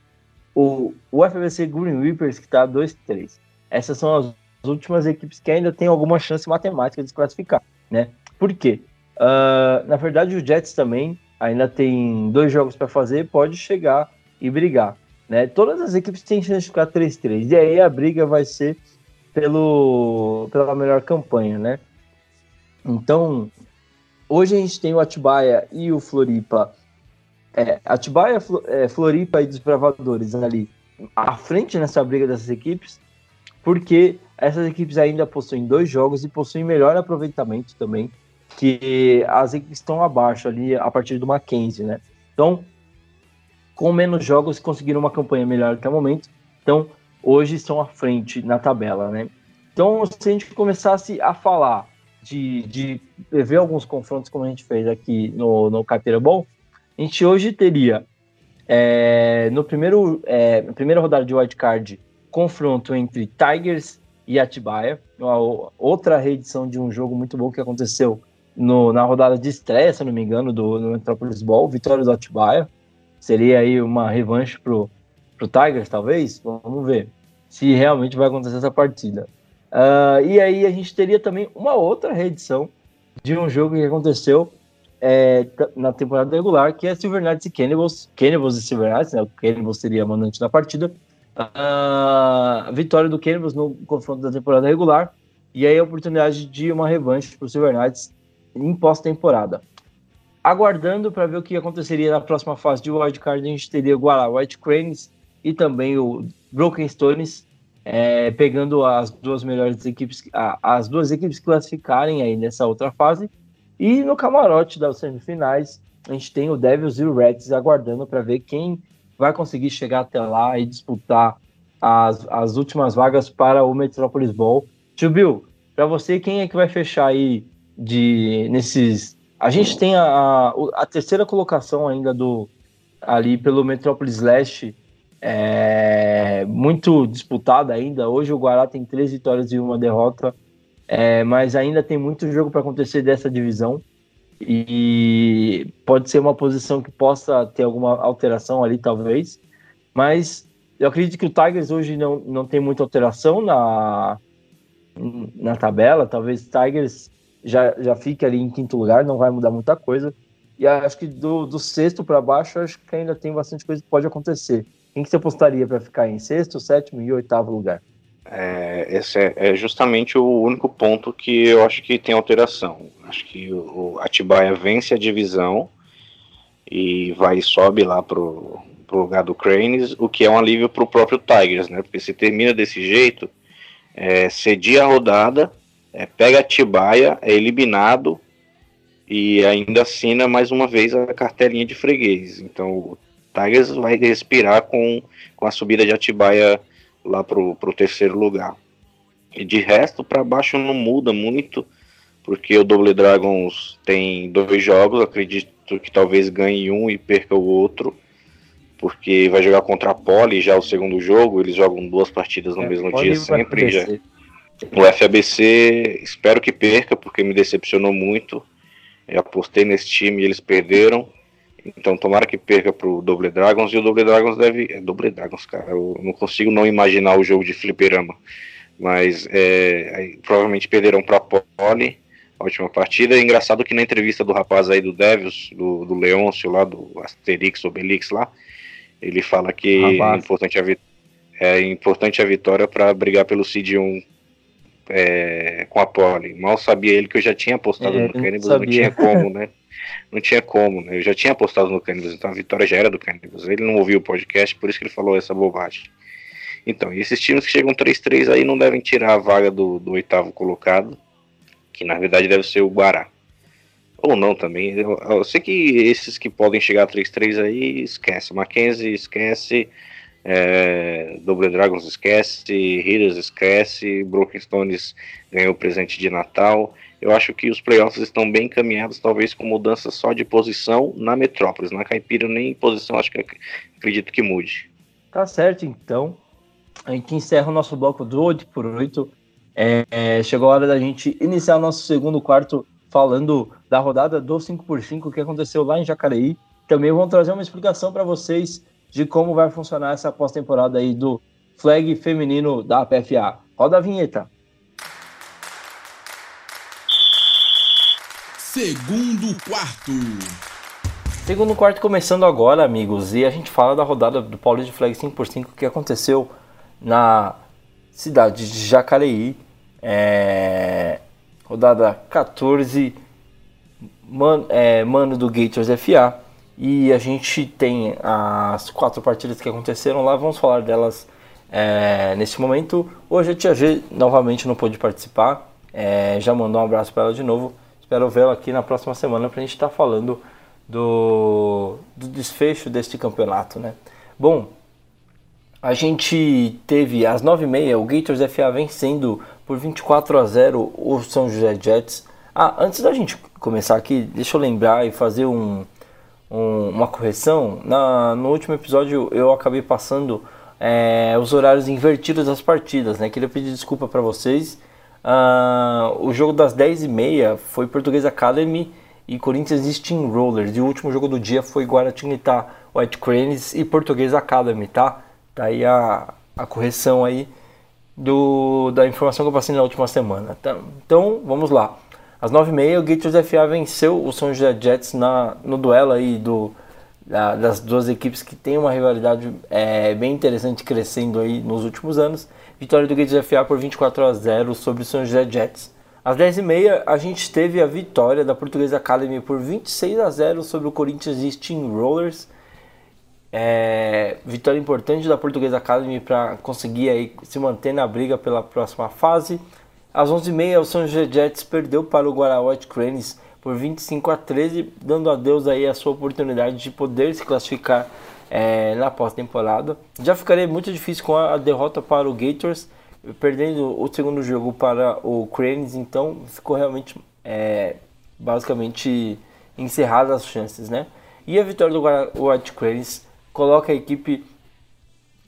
o, o FBC Green Reapers que tá 2-3. Essas são as últimas equipes que ainda tem alguma chance matemática de se classificar, né? Por quê? Uh, na verdade, o Jets também ainda tem dois jogos para fazer, pode chegar e brigar. Né? Todas as equipes têm chance de ficar 3-3. E aí a briga vai ser pelo, pela melhor campanha, né? Então, hoje a gente tem o Atibaia e o Floripa. É, Atibaia, é, Floripa e Desbravadores ali à frente nessa briga dessas equipes, porque essas equipes ainda possuem dois jogos e possuem melhor aproveitamento também que as equipes estão abaixo ali a partir do Mackenzie, né? Então, com menos jogos conseguiram uma campanha melhor até o momento. Então, hoje estão à frente na tabela, né? Então, se a gente começasse a falar de, de ver alguns confrontos como a gente fez aqui no, no Caipira Ball, a gente hoje teria é, no primeiro, é, primeira rodada de wildcard confronto entre Tigers e Atibaia, outra reedição de um jogo muito bom que aconteceu no, na rodada de estreia, se não me engano, do, do Metropolis Ball, vitória do Atibaia. Seria aí uma revanche pro, pro Tigers, talvez? Vamos ver se realmente vai acontecer essa partida. Uh, e aí a gente teria também uma outra reedição de um jogo que aconteceu é, na temporada regular, que é Silver Knights e Cannibals. Cannibals e Silver Knights, né? O Cannibals seria mandante da partida. Uh, vitória do Cannibals no confronto da temporada regular. E aí a oportunidade de uma revanche para o Silver Knights em pós-temporada. Aguardando para ver o que aconteceria na próxima fase de wildcard, a gente teria o White Cranes e também o Broken Stones, é, pegando as duas melhores equipes, as duas equipes classificarem aí nessa outra fase. E no camarote das semifinais, a gente tem o Devils e o Reds aguardando para ver quem vai conseguir chegar até lá e disputar as, as últimas vagas para o Metropolis Bowl. Tio Bill, para você, quem é que vai fechar aí de nesses. A gente tem a, a terceira colocação ainda do ali pelo Metrópolis Leste é, muito disputada ainda. Hoje o Guará tem três vitórias e uma derrota, é, mas ainda tem muito jogo para acontecer dessa divisão e pode ser uma posição que possa ter alguma alteração ali, talvez. Mas eu acredito que o Tigers hoje não, não tem muita alteração na, na tabela. Talvez Tigers já, já fique ali em quinto lugar, não vai mudar muita coisa. E acho que do, do sexto para baixo, acho que ainda tem bastante coisa que pode acontecer. Quem que você apostaria para ficar em sexto, sétimo e oitavo lugar? É, esse é, é, justamente o único ponto que eu acho que tem alteração. Acho que o, Atibaia vence a divisão e vai e sobe lá pro, pro lugar do Cranes, o que é um alívio pro próprio Tigers, né? Porque se termina desse jeito, é, cedia a rodada é, pega Atibaia, é eliminado e ainda assina mais uma vez a cartelinha de freguês. Então o Tigers vai respirar com, com a subida de Atibaia lá pro, pro terceiro lugar. E de resto, para baixo não muda muito, porque o Double Dragons tem dois jogos, acredito que talvez ganhe um e perca o outro, porque vai jogar contra a Poli já o segundo jogo, eles jogam duas partidas no é, mesmo dia sempre. Já, o FABC, espero que perca, porque me decepcionou muito. Eu apostei nesse time e eles perderam. Então tomara que perca pro Double Dragons. E o Double Dragons deve. É Double Dragons, cara. Eu não consigo não imaginar o jogo de fliperama. Mas é, provavelmente perderão pra Poli a última partida. É engraçado que na entrevista do rapaz aí do Devils, do, do Leôncio lá, do Asterix, Obelix lá, ele fala que é importante, a, é importante a vitória para brigar pelo Seed 1 é, com a Poli. Mal sabia ele que eu já tinha apostado é, no Cannibals, não, não tinha como, né? Não tinha como, né? Eu já tinha apostado no Cannibals, então a vitória já era do Cannibals. Ele não ouviu o podcast, por isso que ele falou essa bobagem. Então, e esses times que chegam 3-3 aí não devem tirar a vaga do, do oitavo colocado. que na verdade deve ser o Guará. Ou não também. Eu, eu sei que esses que podem chegar a 3-3 aí, esquece. Mackenzie esquece. É, Double Dragons esquece. Heroes esquece. Broken Stones ganhou presente de Natal. Eu acho que os playoffs estão bem encaminhados, talvez com mudança só de posição na Metrópolis. Na Caipira nem posição, acho que acredito que mude. Tá certo, então. A gente encerra o nosso bloco do 8 por 8 é, é, chegou a hora da gente iniciar o nosso segundo quarto falando da rodada do 5x5 que aconteceu lá em Jacareí. Também vamos trazer uma explicação para vocês de como vai funcionar essa pós-temporada aí do flag feminino da PFA. Roda a vinheta. Segundo quarto. Segundo quarto começando agora, amigos, e a gente fala da rodada do Paulista de Flag 5x5 que aconteceu na cidade de Jacareí. É... Rodada 14, man, é, mano do Gators FA. E a gente tem as quatro partidas que aconteceram lá, vamos falar delas é, nesse momento. Hoje a Tia G novamente não pôde participar, é, já mandou um abraço para ela de novo. Espero vê-la aqui na próxima semana para a gente estar tá falando do, do desfecho deste campeonato. Né? Bom, a gente teve às 9h30 o Gators FA vencendo por 24 a 0 o São José Jets. Ah, antes da gente começar aqui, deixa eu lembrar e fazer um, um, uma correção. Na, no último episódio eu acabei passando é, os horários invertidos das partidas, né? Queria pedir desculpa para vocês. Ah, o jogo das 10h30 foi Português Academy e Corinthians Steamrollers. E o último jogo do dia foi Guaratinguetá White Cranes e Português Academy, tá? Tá aí a, a correção aí do, da informação que eu passei na última semana. Então, então vamos lá. Às 9h30, o Gators FA venceu o São José Jets na, no duelo aí do, da, das duas equipes que tem uma rivalidade é, bem interessante crescendo aí nos últimos anos. Vitória do Gators FA por 24 a 0 sobre o São José Jets. Às 10h30, a gente teve a vitória da Portuguesa Academy por 26 a 0 sobre o Corinthians Steamrollers. É, vitória importante da Portuguesa Academy para conseguir aí se manter na briga pela próxima fase. Às 11h30, o São José Jets perdeu para o Guará White Cranes por 25 a 13, dando a Deus aí a sua oportunidade de poder se classificar é, na pós-temporada. Já ficaria muito difícil com a, derrota para o Gators, perdendo o segundo jogo para o Cranes, então ficou realmente é, basicamente encerradas as chances, né? E a vitória do White Cranes coloca a equipe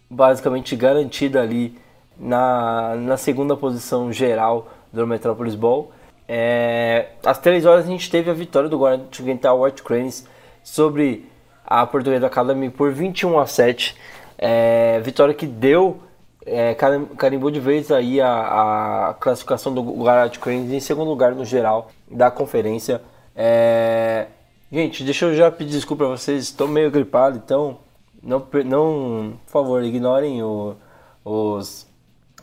basicamente garantida ali na, na segunda posição geral do Metropolis Ball. É, às 3 horas a gente teve a vitória do Guarantiguental White Cranes sobre a Portuguesa Academy por 21 a 7. É, vitória que deu, é, carimbou de vez aí a, a classificação do Guarantiguental Cranes em segundo lugar no geral da conferência. É, gente, deixa eu já pedir desculpa para vocês, estou meio gripado, então não, não por favor, ignorem o, os,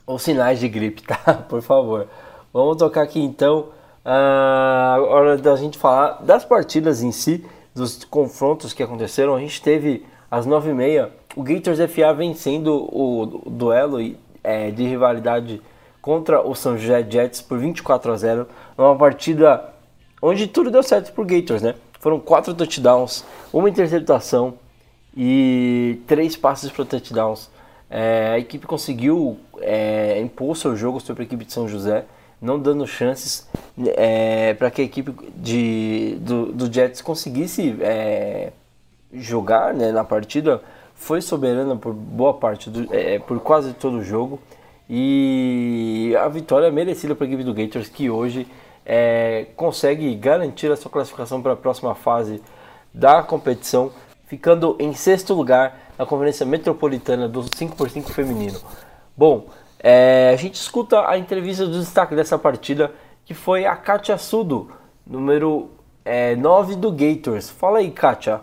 os sinais de gripe, tá? Por favor. Vamos tocar aqui então. A hora da gente falar das partidas em si, dos confrontos que aconteceram. A gente teve às 9h30 o Gators FA vencendo o, duelo é, de rivalidade contra o São José Jets por 24 a 0. Uma partida onde tudo deu certo pro Gators, né? Foram quatro touchdowns, uma interceptação, e três passes para touchdowns. É, a equipe conseguiu é, impor seu jogo sobre a equipe de São José, não dando chances é, para que a equipe de, do, do Jets conseguisse é, jogar né, na partida. Foi soberana por boa parte, do, é, por quase todo o jogo. E a vitória é merecida para a equipe do Gators, que hoje é, consegue garantir a sua classificação para a próxima fase da competição ficando em sexto lugar na Conferência Metropolitana do 5x5 feminino. Bom, é, a gente escuta a entrevista do destaque dessa partida, que foi a Katia Sudo, número é, 9 do Gators. Fala aí, Katia.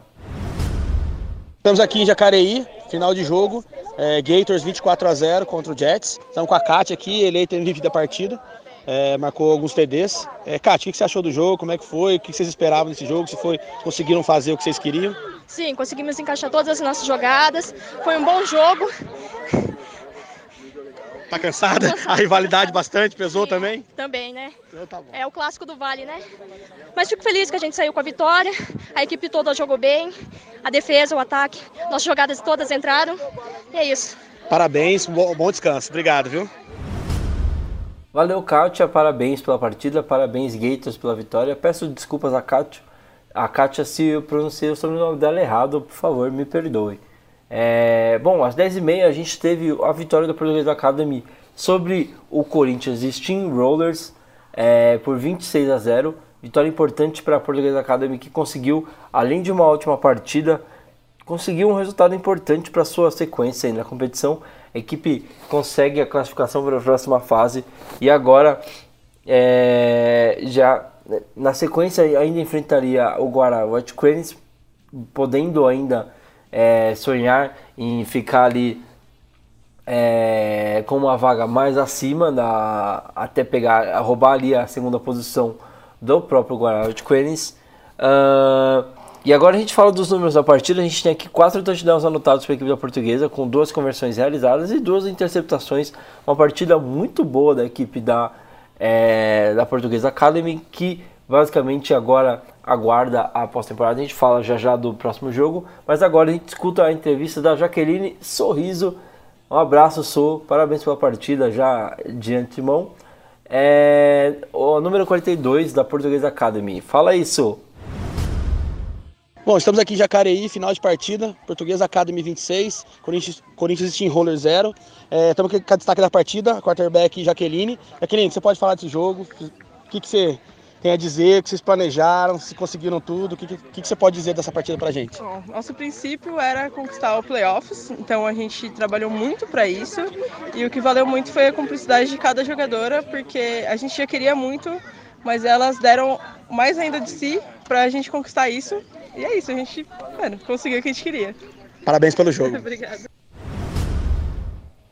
Estamos aqui em Jacareí, final de jogo. É, Gators 24 a 0 contra o Jets. Estamos com a Katia aqui, eleita MVP da partida. É, marcou alguns TDs. É, Kátia, o que você achou do jogo? Como é que foi? O que vocês esperavam desse jogo? Se foi, conseguiram fazer o que vocês queriam? Sim, conseguimos encaixar todas as nossas jogadas. Foi um bom jogo. Tá cansada? A rivalidade bastante pesou também? Também, né? Então tá bom. É o clássico do Vale, né? Mas fico feliz que a gente saiu com a vitória. A equipe toda jogou bem. A defesa, o ataque. Nossas jogadas todas entraram. E é isso. Parabéns, bom, bom descanso. Obrigado, viu? Valeu, Kátia. Parabéns pela partida. Parabéns, Gators, pela vitória. Peço desculpas a Kátia. A Kátia, se eu pronunciei o sobrenome dela errado, por favor, me perdoe. É, bom, às 10h30 a gente teve a vitória do Português Academy sobre o Corinthians Steamrollers é, por 26 a 0. Vitória importante para a Português Academy que conseguiu, além de uma ótima partida, conseguiu um resultado importante para sua sequência na competição. A equipe consegue a classificação para a próxima fase e agora é, já na sequência ainda enfrentaria o Guará White Cranes, podendo ainda é, sonhar em ficar ali é, com uma vaga mais acima da até pegar roubar ali a segunda posição do próprio White Cranes. Uh, e agora a gente fala dos números da partida. A gente tem aqui quatro touchdowns anotados para a equipe da portuguesa, com duas conversões realizadas e duas interceptações. Uma partida muito boa da equipe da, é, da Portuguesa Academy, que basicamente agora aguarda a pós-temporada. A gente fala já já do próximo jogo, mas agora a gente escuta a entrevista da Jaqueline Sorriso. Um abraço, sou parabéns pela partida já de antemão. É, o número 42 da Portuguesa Academy. Fala isso. Bom, estamos aqui em Jacareí, final de partida, Portuguesa Academy 26, Corinthians, Corinthians Roller 0. É, estamos aqui com a destaque da partida, quarterback Jaqueline. Jaqueline, você pode falar desse jogo? O que, que você tem a dizer? O que vocês planejaram? Se conseguiram tudo? O que, que, que você pode dizer dessa partida pra gente? Bom, nosso princípio era conquistar o playoffs, então a gente trabalhou muito para isso. E o que valeu muito foi a cumplicidade de cada jogadora, porque a gente já queria muito, mas elas deram mais ainda de si para a gente conquistar isso. E é isso, a gente mano, conseguiu o que a gente queria. Parabéns pelo jogo. Obrigada.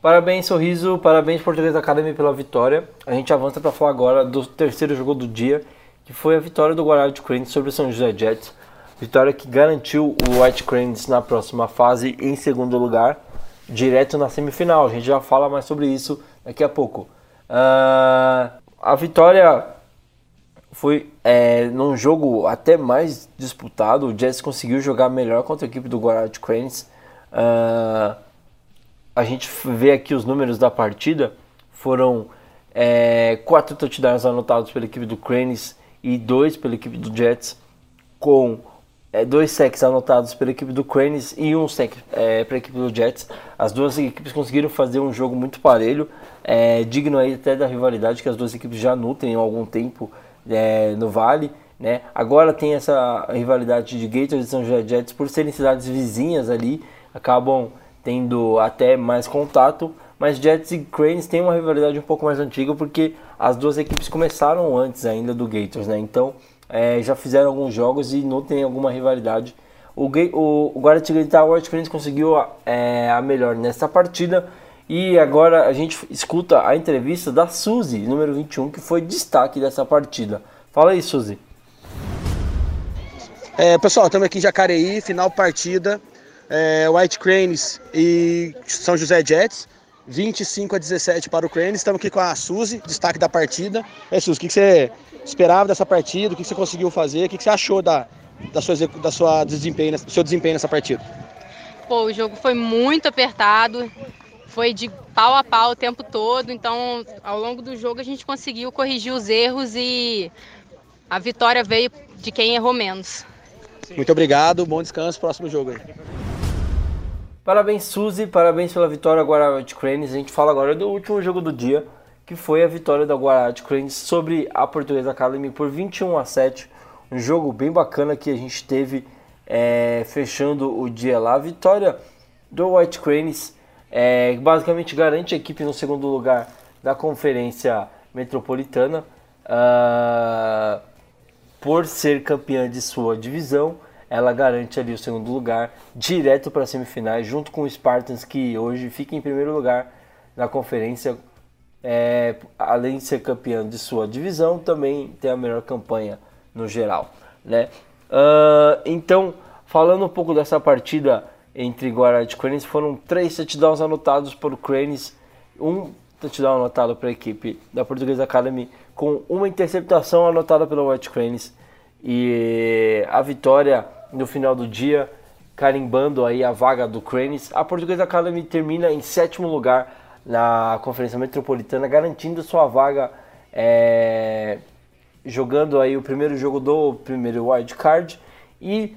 Parabéns, Sorriso. Parabéns, Português Academy, pela vitória. A gente avança para falar agora do terceiro jogo do dia, que foi a vitória do Guarani de Cranes sobre o São José Jets. Vitória que garantiu o White Cranes na próxima fase em segundo lugar, direto na semifinal. A gente já fala mais sobre isso daqui a pouco. Uh, a vitória foi é, num jogo até mais disputado. O Jets conseguiu jogar melhor contra a equipe do Guarani Cranes. Uh, a gente vê aqui os números da partida. Foram é, quatro touchdowns anotados pela equipe do Cranes e dois pela equipe do Jets, com é, dois sacks anotados pela equipe do Cranes e um sack é, para a equipe do Jets. As duas equipes conseguiram fazer um jogo muito parelho, é, digno aí até da rivalidade que as duas equipes já nutrem há algum tempo é, no Vale. Né? Agora tem essa rivalidade de Gators e São José Jets por serem cidades vizinhas ali, acabam tendo até mais contato, mas Jets e Cranes têm uma rivalidade um pouco mais antiga porque as duas equipes começaram antes ainda do Gators, né? Então é, já fizeram alguns jogos e não tem alguma rivalidade. O, o, o White Cranes conseguiu é, a melhor nessa partida e agora a gente escuta a entrevista da Suzy, número 21, que foi destaque dessa partida. Fala aí, Suzy. É, pessoal, estamos aqui em Jacareí, final partida. É, White Cranes e São José Jets. 25 a 17 para o Cranes. Estamos aqui com a Suzy, destaque da partida. É, Suzy, o que você esperava dessa partida? O que você conseguiu fazer? O que você achou da, da, sua, da sua desempenho, do seu desempenho nessa partida? Pô, o jogo foi muito apertado, foi de pau a pau o tempo todo, então ao longo do jogo a gente conseguiu corrigir os erros e a vitória veio de quem errou menos. Muito obrigado, bom descanso, próximo jogo aí. Parabéns, Suzy, parabéns pela vitória Guarani Cranes. A gente fala agora do último jogo do dia, que foi a vitória da Guarani Cranes sobre a Portuguesa Academy por 21 a 7. Um jogo bem bacana que a gente teve é, fechando o dia lá. A vitória do White Cranes é, basicamente garante a equipe no segundo lugar da Conferência Metropolitana uh, por ser campeã de sua divisão ela garante ali o segundo lugar, direto para as semifinais, junto com o Spartans, que hoje fica em primeiro lugar na conferência. É, além de ser campeão de sua divisão, também tem a melhor campanha no geral. Né? Uh, então, falando um pouco dessa partida entre Guarani e Cranes, foram três touchdowns anotados por Cranes, um touchdown anotado para a equipe da Portuguesa Academy, com uma interceptação anotada pelo White Cranes e a vitória no final do dia, carimbando aí a vaga do Cranes. A Portuguesa Academy termina em sétimo lugar na Conferência Metropolitana, garantindo sua vaga, é, jogando aí o primeiro jogo do primeiro wild card e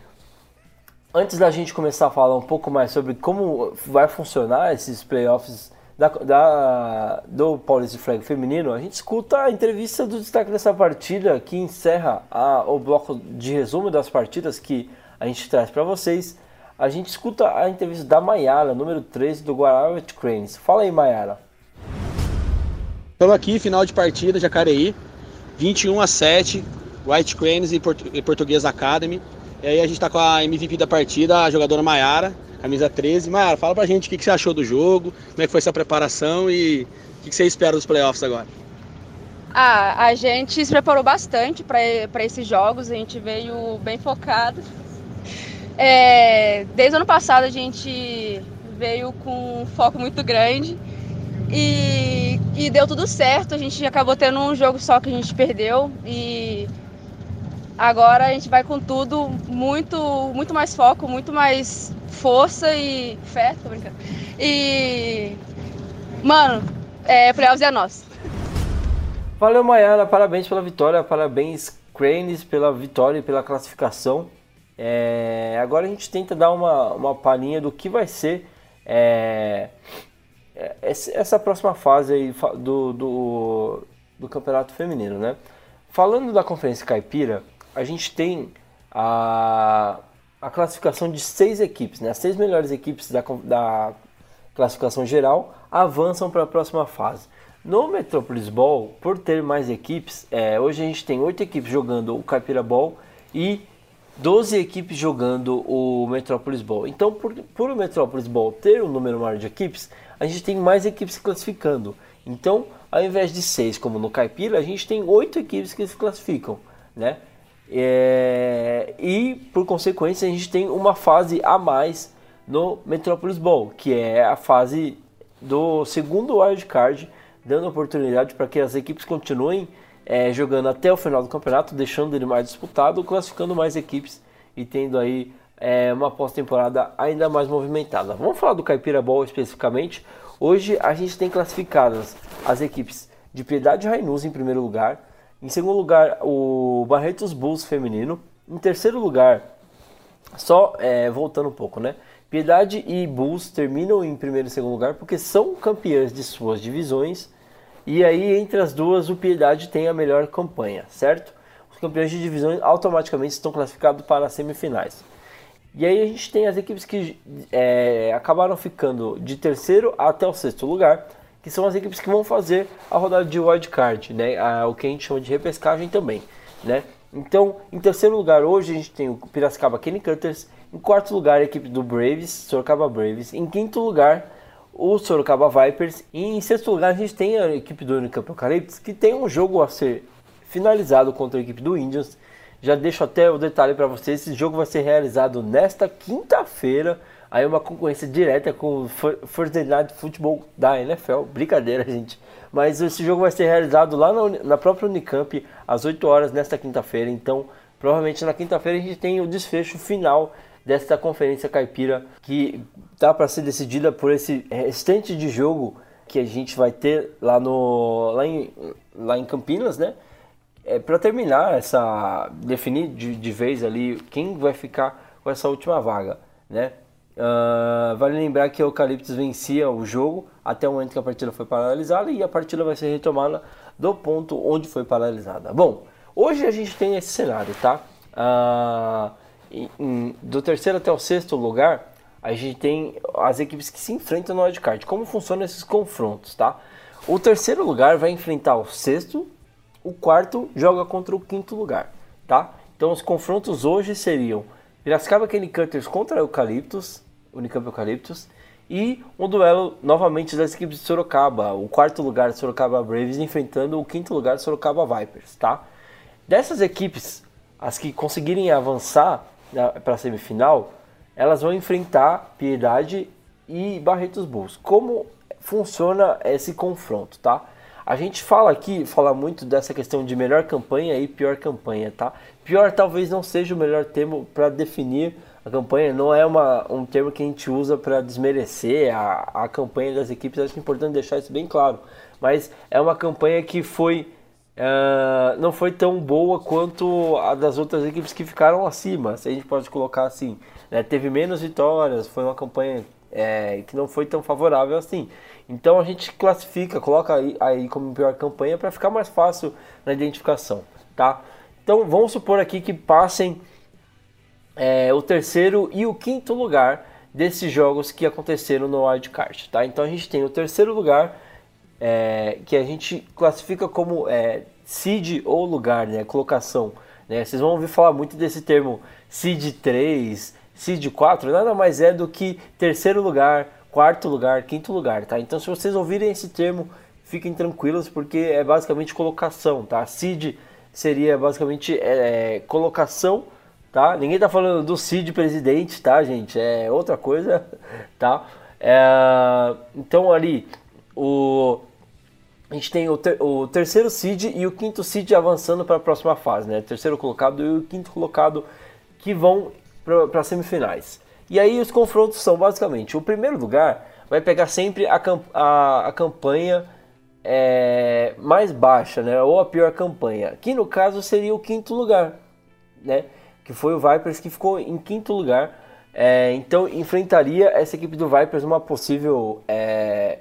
antes da gente começar a falar um pouco mais sobre como vai funcionar esses playoffs da, da, do Paulista Flag feminino, a gente escuta a entrevista do destaque dessa partida que encerra a, o bloco de resumo das partidas que a gente traz para vocês. A gente escuta a entrevista da Maiara, número 13 do Guarauet Cranes. Fala aí, Maiara. Estamos aqui, final de partida, Jacareí, 21 a 7, White Cranes e, Port e Português Academy. E aí a gente está com a MVP da partida, a jogadora Maiara, camisa 13. Maiara, fala pra gente o que, que você achou do jogo, como é que foi essa preparação e o que, que você espera dos playoffs agora. Ah, a gente se preparou bastante para esses jogos, a gente veio bem focado. É, desde o ano passado a gente veio com um foco muito grande e, e deu tudo certo. A gente acabou tendo um jogo só que a gente perdeu e Agora a gente vai com tudo, muito, muito mais foco, muito mais força e fé, tô brincando. E, mano, é, playoffs é nosso. Valeu, Maiana, parabéns pela vitória, parabéns, Cranes, pela vitória e pela classificação. É, agora a gente tenta dar uma, uma palhinha do que vai ser é, essa próxima fase aí do, do, do campeonato feminino, né? Falando da Conferência Caipira, a gente tem a, a classificação de seis equipes, né? As seis melhores equipes da, da classificação geral avançam para a próxima fase. No Metropolis Ball, por ter mais equipes, é, hoje a gente tem oito equipes jogando o Caipira Ball e 12 equipes jogando o Metropolis Ball. Então, por, por o Metropolis Ball ter um número maior de equipes, a gente tem mais equipes se classificando. Então, ao invés de seis, como no Caipira, a gente tem oito equipes que se classificam, né? É, e por consequência a gente tem uma fase a mais no Metropolis Bowl, que é a fase do segundo wildcard, dando oportunidade para que as equipes continuem é, jogando até o final do campeonato, deixando ele mais disputado, classificando mais equipes e tendo aí é, uma pós-temporada ainda mais movimentada. Vamos falar do Caipira Bowl especificamente. Hoje a gente tem classificadas as equipes de Piedade Rainus em primeiro lugar, em segundo lugar, o Barretos Bulls feminino. Em terceiro lugar, só é, voltando um pouco, né? Piedade e Bulls terminam em primeiro e segundo lugar porque são campeãs de suas divisões. E aí, entre as duas, o Piedade tem a melhor campanha, certo? Os campeões de divisões automaticamente estão classificados para as semifinais. E aí a gente tem as equipes que é, acabaram ficando de terceiro até o sexto lugar que são as equipes que vão fazer a rodada de wild card, né? O que a gente chama de repescagem também, né? Então, em terceiro lugar hoje a gente tem o Piracicaba Kenny Cutters, em quarto lugar a equipe do Braves, Sorocaba Braves, em quinto lugar o Sorocaba Vipers e em sexto lugar a gente tem a equipe do Unicamp Eucaliptus, que tem um jogo a ser finalizado contra a equipe do Indians. Já deixo até o detalhe para vocês, esse jogo vai ser realizado nesta quinta-feira, Aí uma concorrência direta com o Thursday Night Football da NFL. Brincadeira, gente. Mas esse jogo vai ser realizado lá na, na própria Unicamp às 8 horas nesta quinta-feira. Então, provavelmente na quinta-feira a gente tem o desfecho final desta conferência caipira que dá para ser decidida por esse restante de jogo que a gente vai ter lá no lá em, lá em Campinas, né? É, para terminar essa definir de, de vez ali quem vai ficar com essa última vaga, né? Uh, vale lembrar que o Eucaliptus vencia o jogo até o momento que a partida foi paralisada e a partida vai ser retomada do ponto onde foi paralisada. Bom, hoje a gente tem esse cenário, tá? Uh, em, do terceiro até o sexto lugar, a gente tem as equipes que se enfrentam no wildcard. Como funcionam esses confrontos, tá? O terceiro lugar vai enfrentar o sexto, o quarto joga contra o quinto lugar, tá? Então os confrontos hoje seriam Piracicaba Cutters contra Eucaliptus, Unicamp Eucaliptus. E um duelo novamente das equipes de Sorocaba, o quarto lugar de Sorocaba Braves enfrentando o quinto lugar de Sorocaba Vipers, tá? Dessas equipes, as que conseguirem avançar para a semifinal, elas vão enfrentar Piedade e Barretos Bulls. Como funciona esse confronto, tá? A gente fala aqui, fala muito dessa questão de melhor campanha e pior campanha, tá? Pior talvez não seja o melhor termo para definir a campanha, não é uma, um termo que a gente usa para desmerecer a, a campanha das equipes, acho que é importante deixar isso bem claro. Mas é uma campanha que foi uh, não foi tão boa quanto a das outras equipes que ficaram acima, se a gente pode colocar assim. Né? Teve menos vitórias, foi uma campanha é, que não foi tão favorável assim. Então a gente classifica, coloca aí, aí como pior campanha para ficar mais fácil na identificação, tá? Então vamos supor aqui que passem é, o terceiro e o quinto lugar desses jogos que aconteceram no wildcard, tá? Então a gente tem o terceiro lugar é, que a gente classifica como é, seed ou lugar, né? Colocação. Né? Vocês vão ouvir falar muito desse termo seed 3, seed 4, nada mais é do que terceiro lugar, quarto lugar, quinto lugar, tá? Então se vocês ouvirem esse termo, fiquem tranquilos porque é basicamente colocação, tá? Seed seria basicamente é, colocação, tá? Ninguém tá falando do seed presidente, tá, gente? É outra coisa, tá? É, então ali o a gente tem o, ter, o, terceiro seed e o quinto seed avançando para a próxima fase, né? O terceiro colocado e o quinto colocado que vão para as semifinais. E aí os confrontos são basicamente o primeiro lugar vai pegar sempre a, a, a campanha é, mais baixa, né? Ou a pior campanha, que no caso seria o quinto lugar, né? Que foi o Vipers que ficou em quinto lugar. É, então enfrentaria essa equipe do Vipers uma possível é,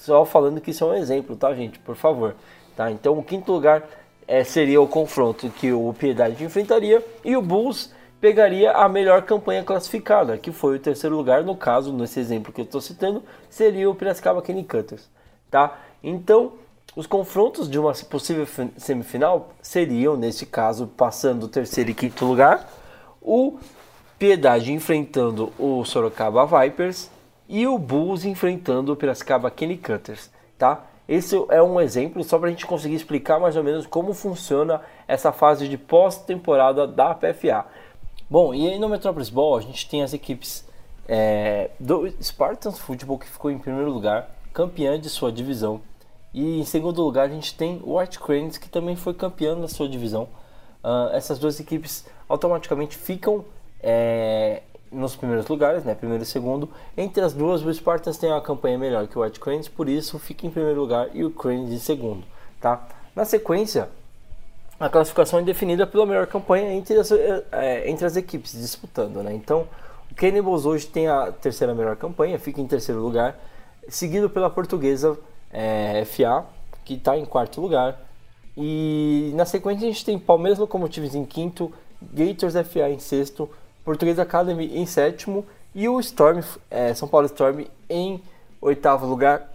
só falando que isso é um exemplo, tá, gente? Por favor. Tá? Então, o quinto lugar é, seria o confronto que o Piedade enfrentaria e o Bulls pegaria a melhor campanha classificada, que foi o terceiro lugar, no caso, nesse exemplo que eu estou citando, seria o Piracicaba Kenny Cutters, tá? Então, os confrontos de uma possível semifinal seriam, nesse caso, passando o terceiro e quinto lugar, o Piedade enfrentando o Sorocaba Vipers e o Bulls enfrentando o Piracicaba Kenny Cutters, tá? Esse é um exemplo só para a gente conseguir explicar mais ou menos como funciona essa fase de pós-temporada da PFA. Bom, e aí no Metropolis Ball a gente tem as equipes é, do Spartans Football que ficou em primeiro lugar, campeã de sua divisão. E em segundo lugar a gente tem o White Cranes que também foi campeão da sua divisão. Uh, essas duas equipes automaticamente ficam é, nos primeiros lugares, né, primeiro e segundo. Entre as duas, o Spartans tem uma campanha melhor que o White Cranes, por isso fica em primeiro lugar e o Cranes em segundo, tá? Na sequência, a classificação é definida pela melhor campanha entre as, é, entre as equipes disputando, né? Então, o Cannibals hoje tem a terceira melhor campanha, fica em terceiro lugar, seguido pela portuguesa é, FA, que está em quarto lugar. E na sequência a gente tem Palmeiras Locomotives em quinto, Gators FA em sexto, Português Academy em sétimo e o Storm, é, São Paulo Storm em oitavo lugar,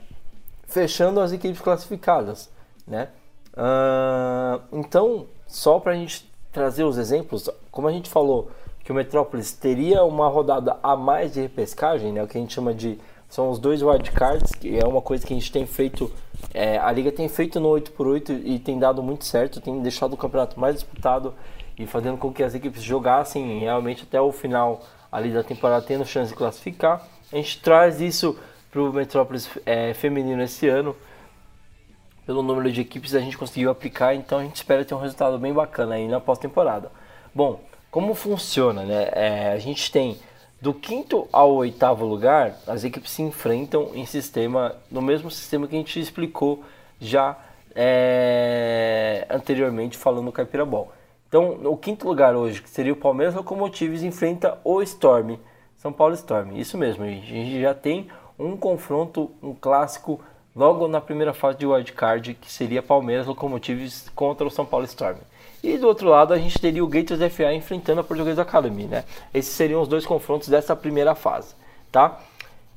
fechando as equipes classificadas, né? Uh, então, só para a gente trazer os exemplos, como a gente falou que o Metrópolis teria uma rodada a mais de repescagem, né? O que a gente chama de são os dois wildcards, que é uma coisa que a gente tem feito, é, a liga tem feito no 8x8 e tem dado muito certo, tem deixado o campeonato mais disputado e fazendo com que as equipes jogassem realmente até o final ali da temporada tendo chance de classificar. A gente traz isso para o Metrópolis é, feminino esse ano. Pelo número de equipes a gente conseguiu aplicar, então a gente espera ter um resultado bem bacana aí na pós-temporada. Bom, como funciona, né? É, a gente tem do quinto ao oitavo lugar, as equipes se enfrentam em sistema, no mesmo sistema que a gente explicou já é, anteriormente falando no Caipira Ball. Então, o quinto lugar hoje, que seria o Palmeiras Locomotives, enfrenta o Storm, São Paulo Storm. Isso mesmo, a gente já tem um confronto, um clássico, logo na primeira fase de wildcard, que seria Palmeiras Locomotives contra o São Paulo Storm. E do outro lado, a gente teria o Gators FA enfrentando a Portuguesa Academy, né? Esses seriam os dois confrontos dessa primeira fase, tá?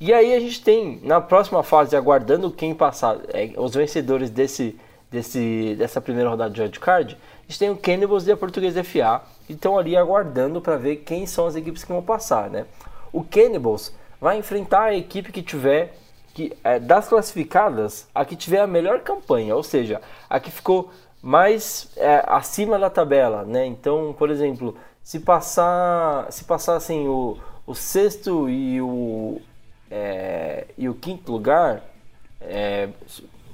E aí a gente tem, na próxima fase, aguardando quem passar, é, os vencedores desse, desse, dessa primeira rodada de wildcard, gente tem o Cannibals e a Portuguesa FA, que estão ali aguardando para ver quem são as equipes que vão passar, né? O Cannibals vai enfrentar a equipe que tiver que é, das classificadas, a que tiver a melhor campanha, ou seja, a que ficou mais é, acima da tabela, né? Então, por exemplo, se passar, se passassem o, o sexto e o é, e o quinto lugar, é,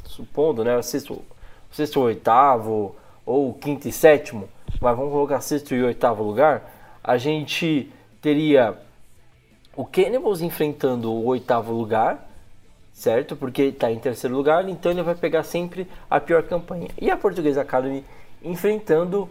supondo, né, o sexto, o sexto ou oitavo, ou quinto e sétimo, mas vamos colocar sexto e oitavo lugar, a gente teria o Cannibals enfrentando o oitavo lugar, certo? Porque está em terceiro lugar, então ele vai pegar sempre a pior campanha. E a Portuguesa Academy enfrentando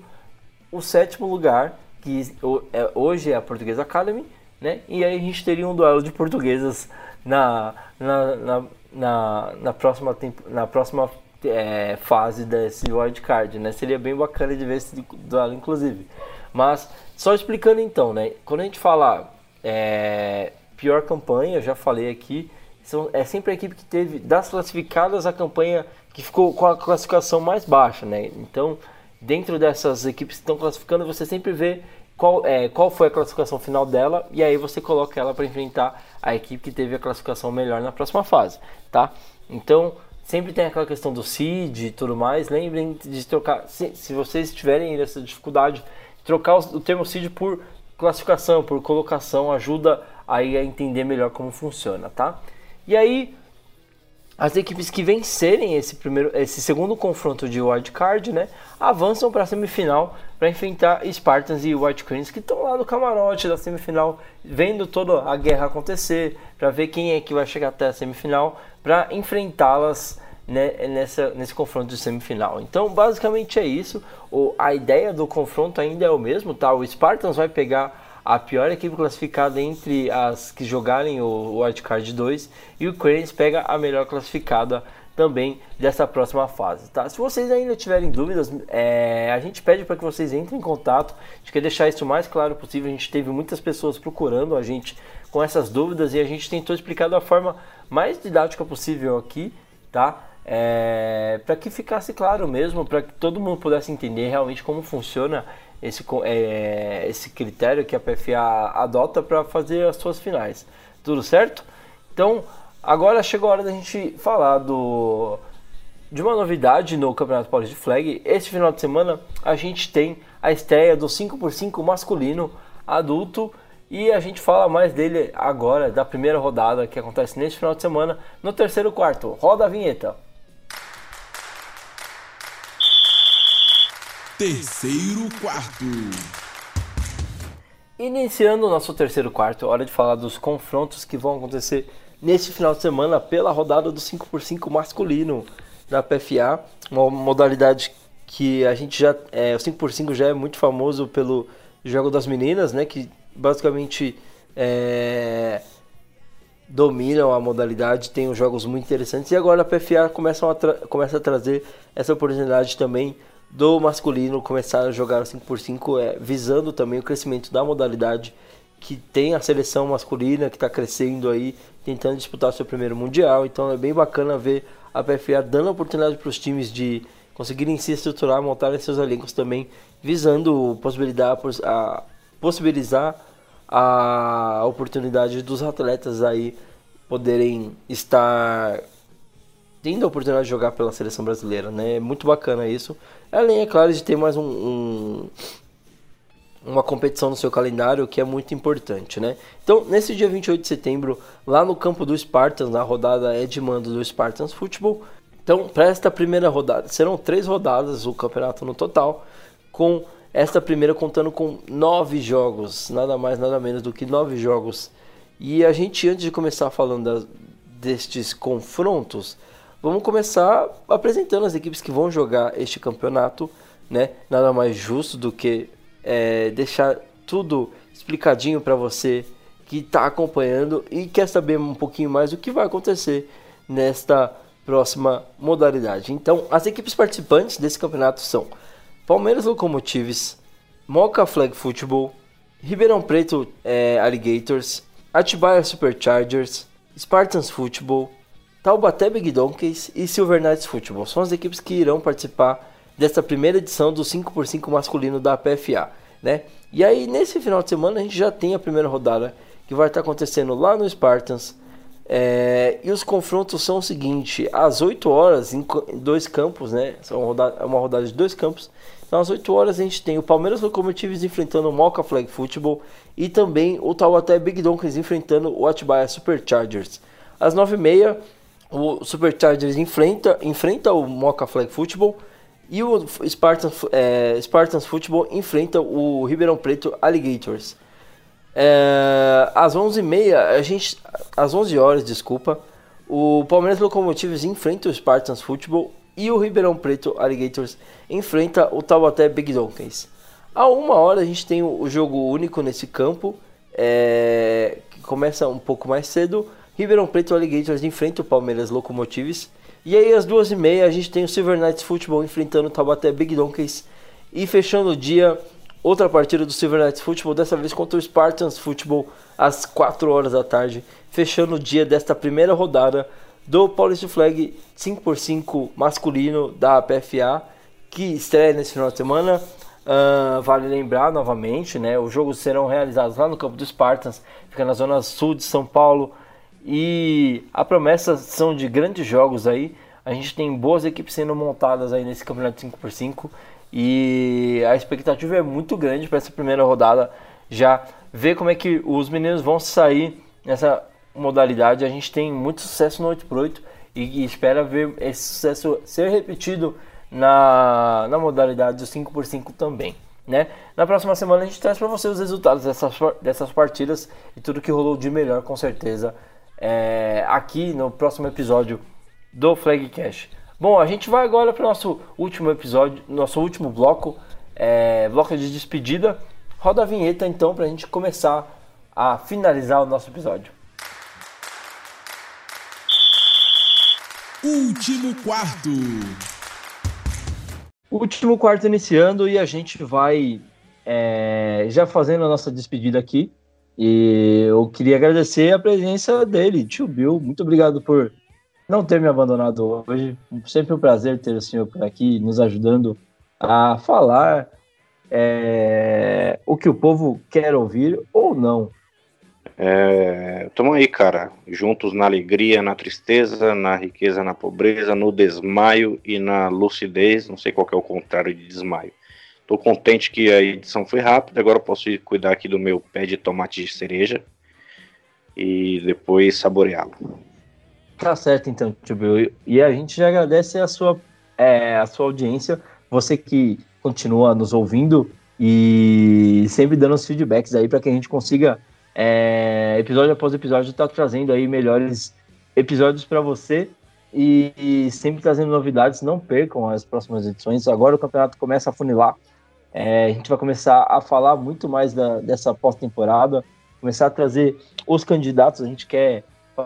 o sétimo lugar, que é, hoje é a Portuguesa Academy, né? E aí a gente teria um duelo de portuguesas na, na, na, na, na próxima, na próxima é, fase desse wildcard, né? Seria bem bacana de ver esse duelo, inclusive. Mas, só explicando então, né? Quando a gente fala é, pior campanha, eu já falei aqui, são, é sempre a equipe que teve, das classificadas, a campanha que ficou com a classificação mais baixa, né? Então, dentro dessas equipes que estão classificando, você sempre vê qual, é, qual foi a classificação final dela e aí você coloca ela para enfrentar a equipe que teve a classificação melhor na próxima fase, tá? Então, sempre tem aquela questão do seed e tudo mais. Lembrem de trocar, se, se vocês tiverem essa dificuldade, trocar o, o termo seed por classificação, por colocação, ajuda aí a entender melhor como funciona, tá? E aí, as equipes que vencerem esse primeiro, esse segundo confronto de wildcard, né, avançam para a semifinal para enfrentar Spartans e White Cranes que estão lá no camarote da semifinal, vendo toda a guerra acontecer, para ver quem é que vai chegar até a semifinal, para enfrentá-las né, nessa, nesse confronto de semifinal. Então, basicamente é isso. O, a ideia do confronto ainda é o mesmo, tá? O Spartans vai pegar a pior equipe classificada entre as que jogarem o Wildcard 2 e o Cranes pega a melhor classificada também dessa próxima fase, tá? Se vocês ainda tiverem dúvidas, é, a gente pede para que vocês entrem em contato. A gente quer deixar isso o mais claro possível. A gente teve muitas pessoas procurando a gente com essas dúvidas e a gente tentou explicar da forma mais didática possível aqui, tá? É, para que ficasse claro mesmo, para que todo mundo pudesse entender realmente como funciona esse, é, esse critério que a PFA adota para fazer as suas finais. Tudo certo? Então, agora chegou a hora da gente falar do, de uma novidade no Campeonato Paulista de Flag. Este final de semana a gente tem a estreia do 5x5 masculino adulto e a gente fala mais dele agora, da primeira rodada que acontece neste final de semana, no terceiro quarto. Roda a vinheta. Terceiro quarto. Iniciando o nosso terceiro quarto, hora de falar dos confrontos que vão acontecer neste final de semana pela rodada do 5x5 masculino da PFA, uma modalidade que a gente já é, o 5x5 já é muito famoso pelo jogo das meninas, né, que basicamente é, dominam a modalidade, tem os jogos muito interessantes e agora a PFA começa a, começa a trazer essa oportunidade também do masculino começar a jogar 5x5, é, visando também o crescimento da modalidade, que tem a seleção masculina que está crescendo aí, tentando disputar seu primeiro mundial. Então é bem bacana ver a PFA dando oportunidade para os times de conseguirem se estruturar, montarem seus elencos também, visando possibilitar, a, possibilizar a oportunidade dos atletas aí poderem estar tendo a oportunidade de jogar pela seleção brasileira, né? É muito bacana isso. Além, é claro, de ter mais um, um, uma competição no seu calendário, que é muito importante, né? Então, nesse dia 28 de setembro, lá no campo do Spartans, na rodada é de mando do Spartans Futebol. Então, para esta primeira rodada, serão três rodadas o campeonato no total, com esta primeira contando com nove jogos, nada mais, nada menos do que nove jogos. E a gente, antes de começar falando destes confrontos, Vamos começar apresentando as equipes que vão jogar este campeonato, né? Nada mais justo do que é, deixar tudo explicadinho para você que está acompanhando e quer saber um pouquinho mais o que vai acontecer nesta próxima modalidade. Então, as equipes participantes desse campeonato são Palmeiras Locomotives, Moca Flag Football, Ribeirão Preto é, Alligators, Atibaia Superchargers, Spartans Football, Taubaté Big Donkeys e Silver Knights Football são as equipes que irão participar desta primeira edição do 5x5 masculino da PFA, né? E aí nesse final de semana a gente já tem a primeira rodada que vai estar acontecendo lá no Spartans. É, e os confrontos são o seguinte: às 8 horas, em dois campos, né? São uma rodada, de dois campos. Então, às 8 horas, a gente tem o Palmeiras Locomotives enfrentando o Mocha Flag Football e também o Taubaté Big Donkeys enfrentando o Atibaia Superchargers. Às 9h30, o Superchargers enfrenta, enfrenta o Mocha Flag Football e o Spartans, é, Spartans Football enfrenta o Ribeirão Preto Alligators. É, às 11h30, a gente, às 11 horas, desculpa, o Palmeiras Locomotives enfrenta o Spartans Football e o Ribeirão Preto Alligators enfrenta o Taubaté Big Donkeys. A uma hora a gente tem o jogo único nesse campo, é, que começa um pouco mais cedo. Ribeirão Preto Alligators enfrenta o Palmeiras Locomotives. E aí às duas e meia a gente tem o Silver Knights Football enfrentando o Taubaté Big Donkeys. E fechando o dia, outra partida do Silver Knights Football, dessa vez contra o Spartans Football às 4 horas da tarde. Fechando o dia desta primeira rodada do Paulista Flag 5x5 masculino da PFA, que estreia nesse final de semana. Uh, vale lembrar novamente, né? Os jogos serão realizados lá no campo do Spartans, fica na zona sul de São Paulo. E a promessa são de grandes jogos aí. A gente tem boas equipes sendo montadas aí nesse campeonato 5x5 e a expectativa é muito grande para essa primeira rodada. Já ver como é que os meninos vão sair nessa modalidade. A gente tem muito sucesso no 8x8 e espera ver esse sucesso ser repetido na, na modalidade do 5x5 também. Né? Na próxima semana a gente traz para você os resultados dessas, dessas partidas e tudo que rolou de melhor com certeza é, aqui no próximo episódio do Flag Cash. Bom, a gente vai agora para o nosso último episódio, nosso último bloco, é, bloco de despedida. Roda a vinheta então para a gente começar a finalizar o nosso episódio. Último quarto. Último quarto iniciando e a gente vai é, já fazendo a nossa despedida aqui. E eu queria agradecer a presença dele, tio Bill. Muito obrigado por não ter me abandonado hoje. Sempre um prazer ter o senhor por aqui nos ajudando a falar é, o que o povo quer ouvir ou não. É, tamo aí, cara, juntos na alegria, na tristeza, na riqueza, na pobreza, no desmaio e na lucidez. Não sei qual é o contrário de desmaio. Tô contente que a edição foi rápida. Agora posso ir cuidar aqui do meu pé de tomate de cereja e depois saboreá-lo. Tá certo, então, tio. E a gente já agradece a sua, é, a sua audiência, você que continua nos ouvindo e sempre dando os feedbacks aí para que a gente consiga é, episódio após episódio, está trazendo aí melhores episódios para você e, e, sempre trazendo novidades. Não percam as próximas edições. Agora o campeonato começa a funilar. É, a gente vai começar a falar muito mais da, dessa pós-temporada, começar a trazer os candidatos. A gente quer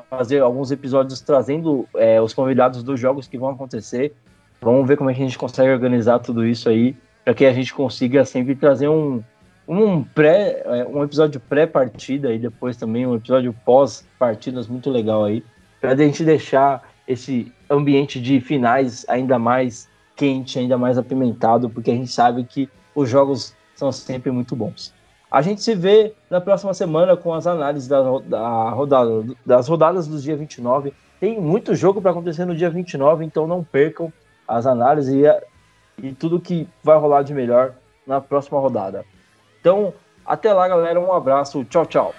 fazer alguns episódios trazendo é, os convidados dos jogos que vão acontecer. Vamos ver como é que a gente consegue organizar tudo isso aí, para que a gente consiga sempre trazer um, um pré, é, um episódio pré-partida e depois também um episódio pós-partidas muito legal aí, para a gente deixar esse ambiente de finais ainda mais quente, ainda mais apimentado, porque a gente sabe que os jogos são sempre muito bons. A gente se vê na próxima semana com as análises da, da rodada, das rodadas do dia 29. Tem muito jogo para acontecer no dia 29, então não percam as análises e, e tudo que vai rolar de melhor na próxima rodada. Então, até lá, galera. Um abraço. Tchau, tchau.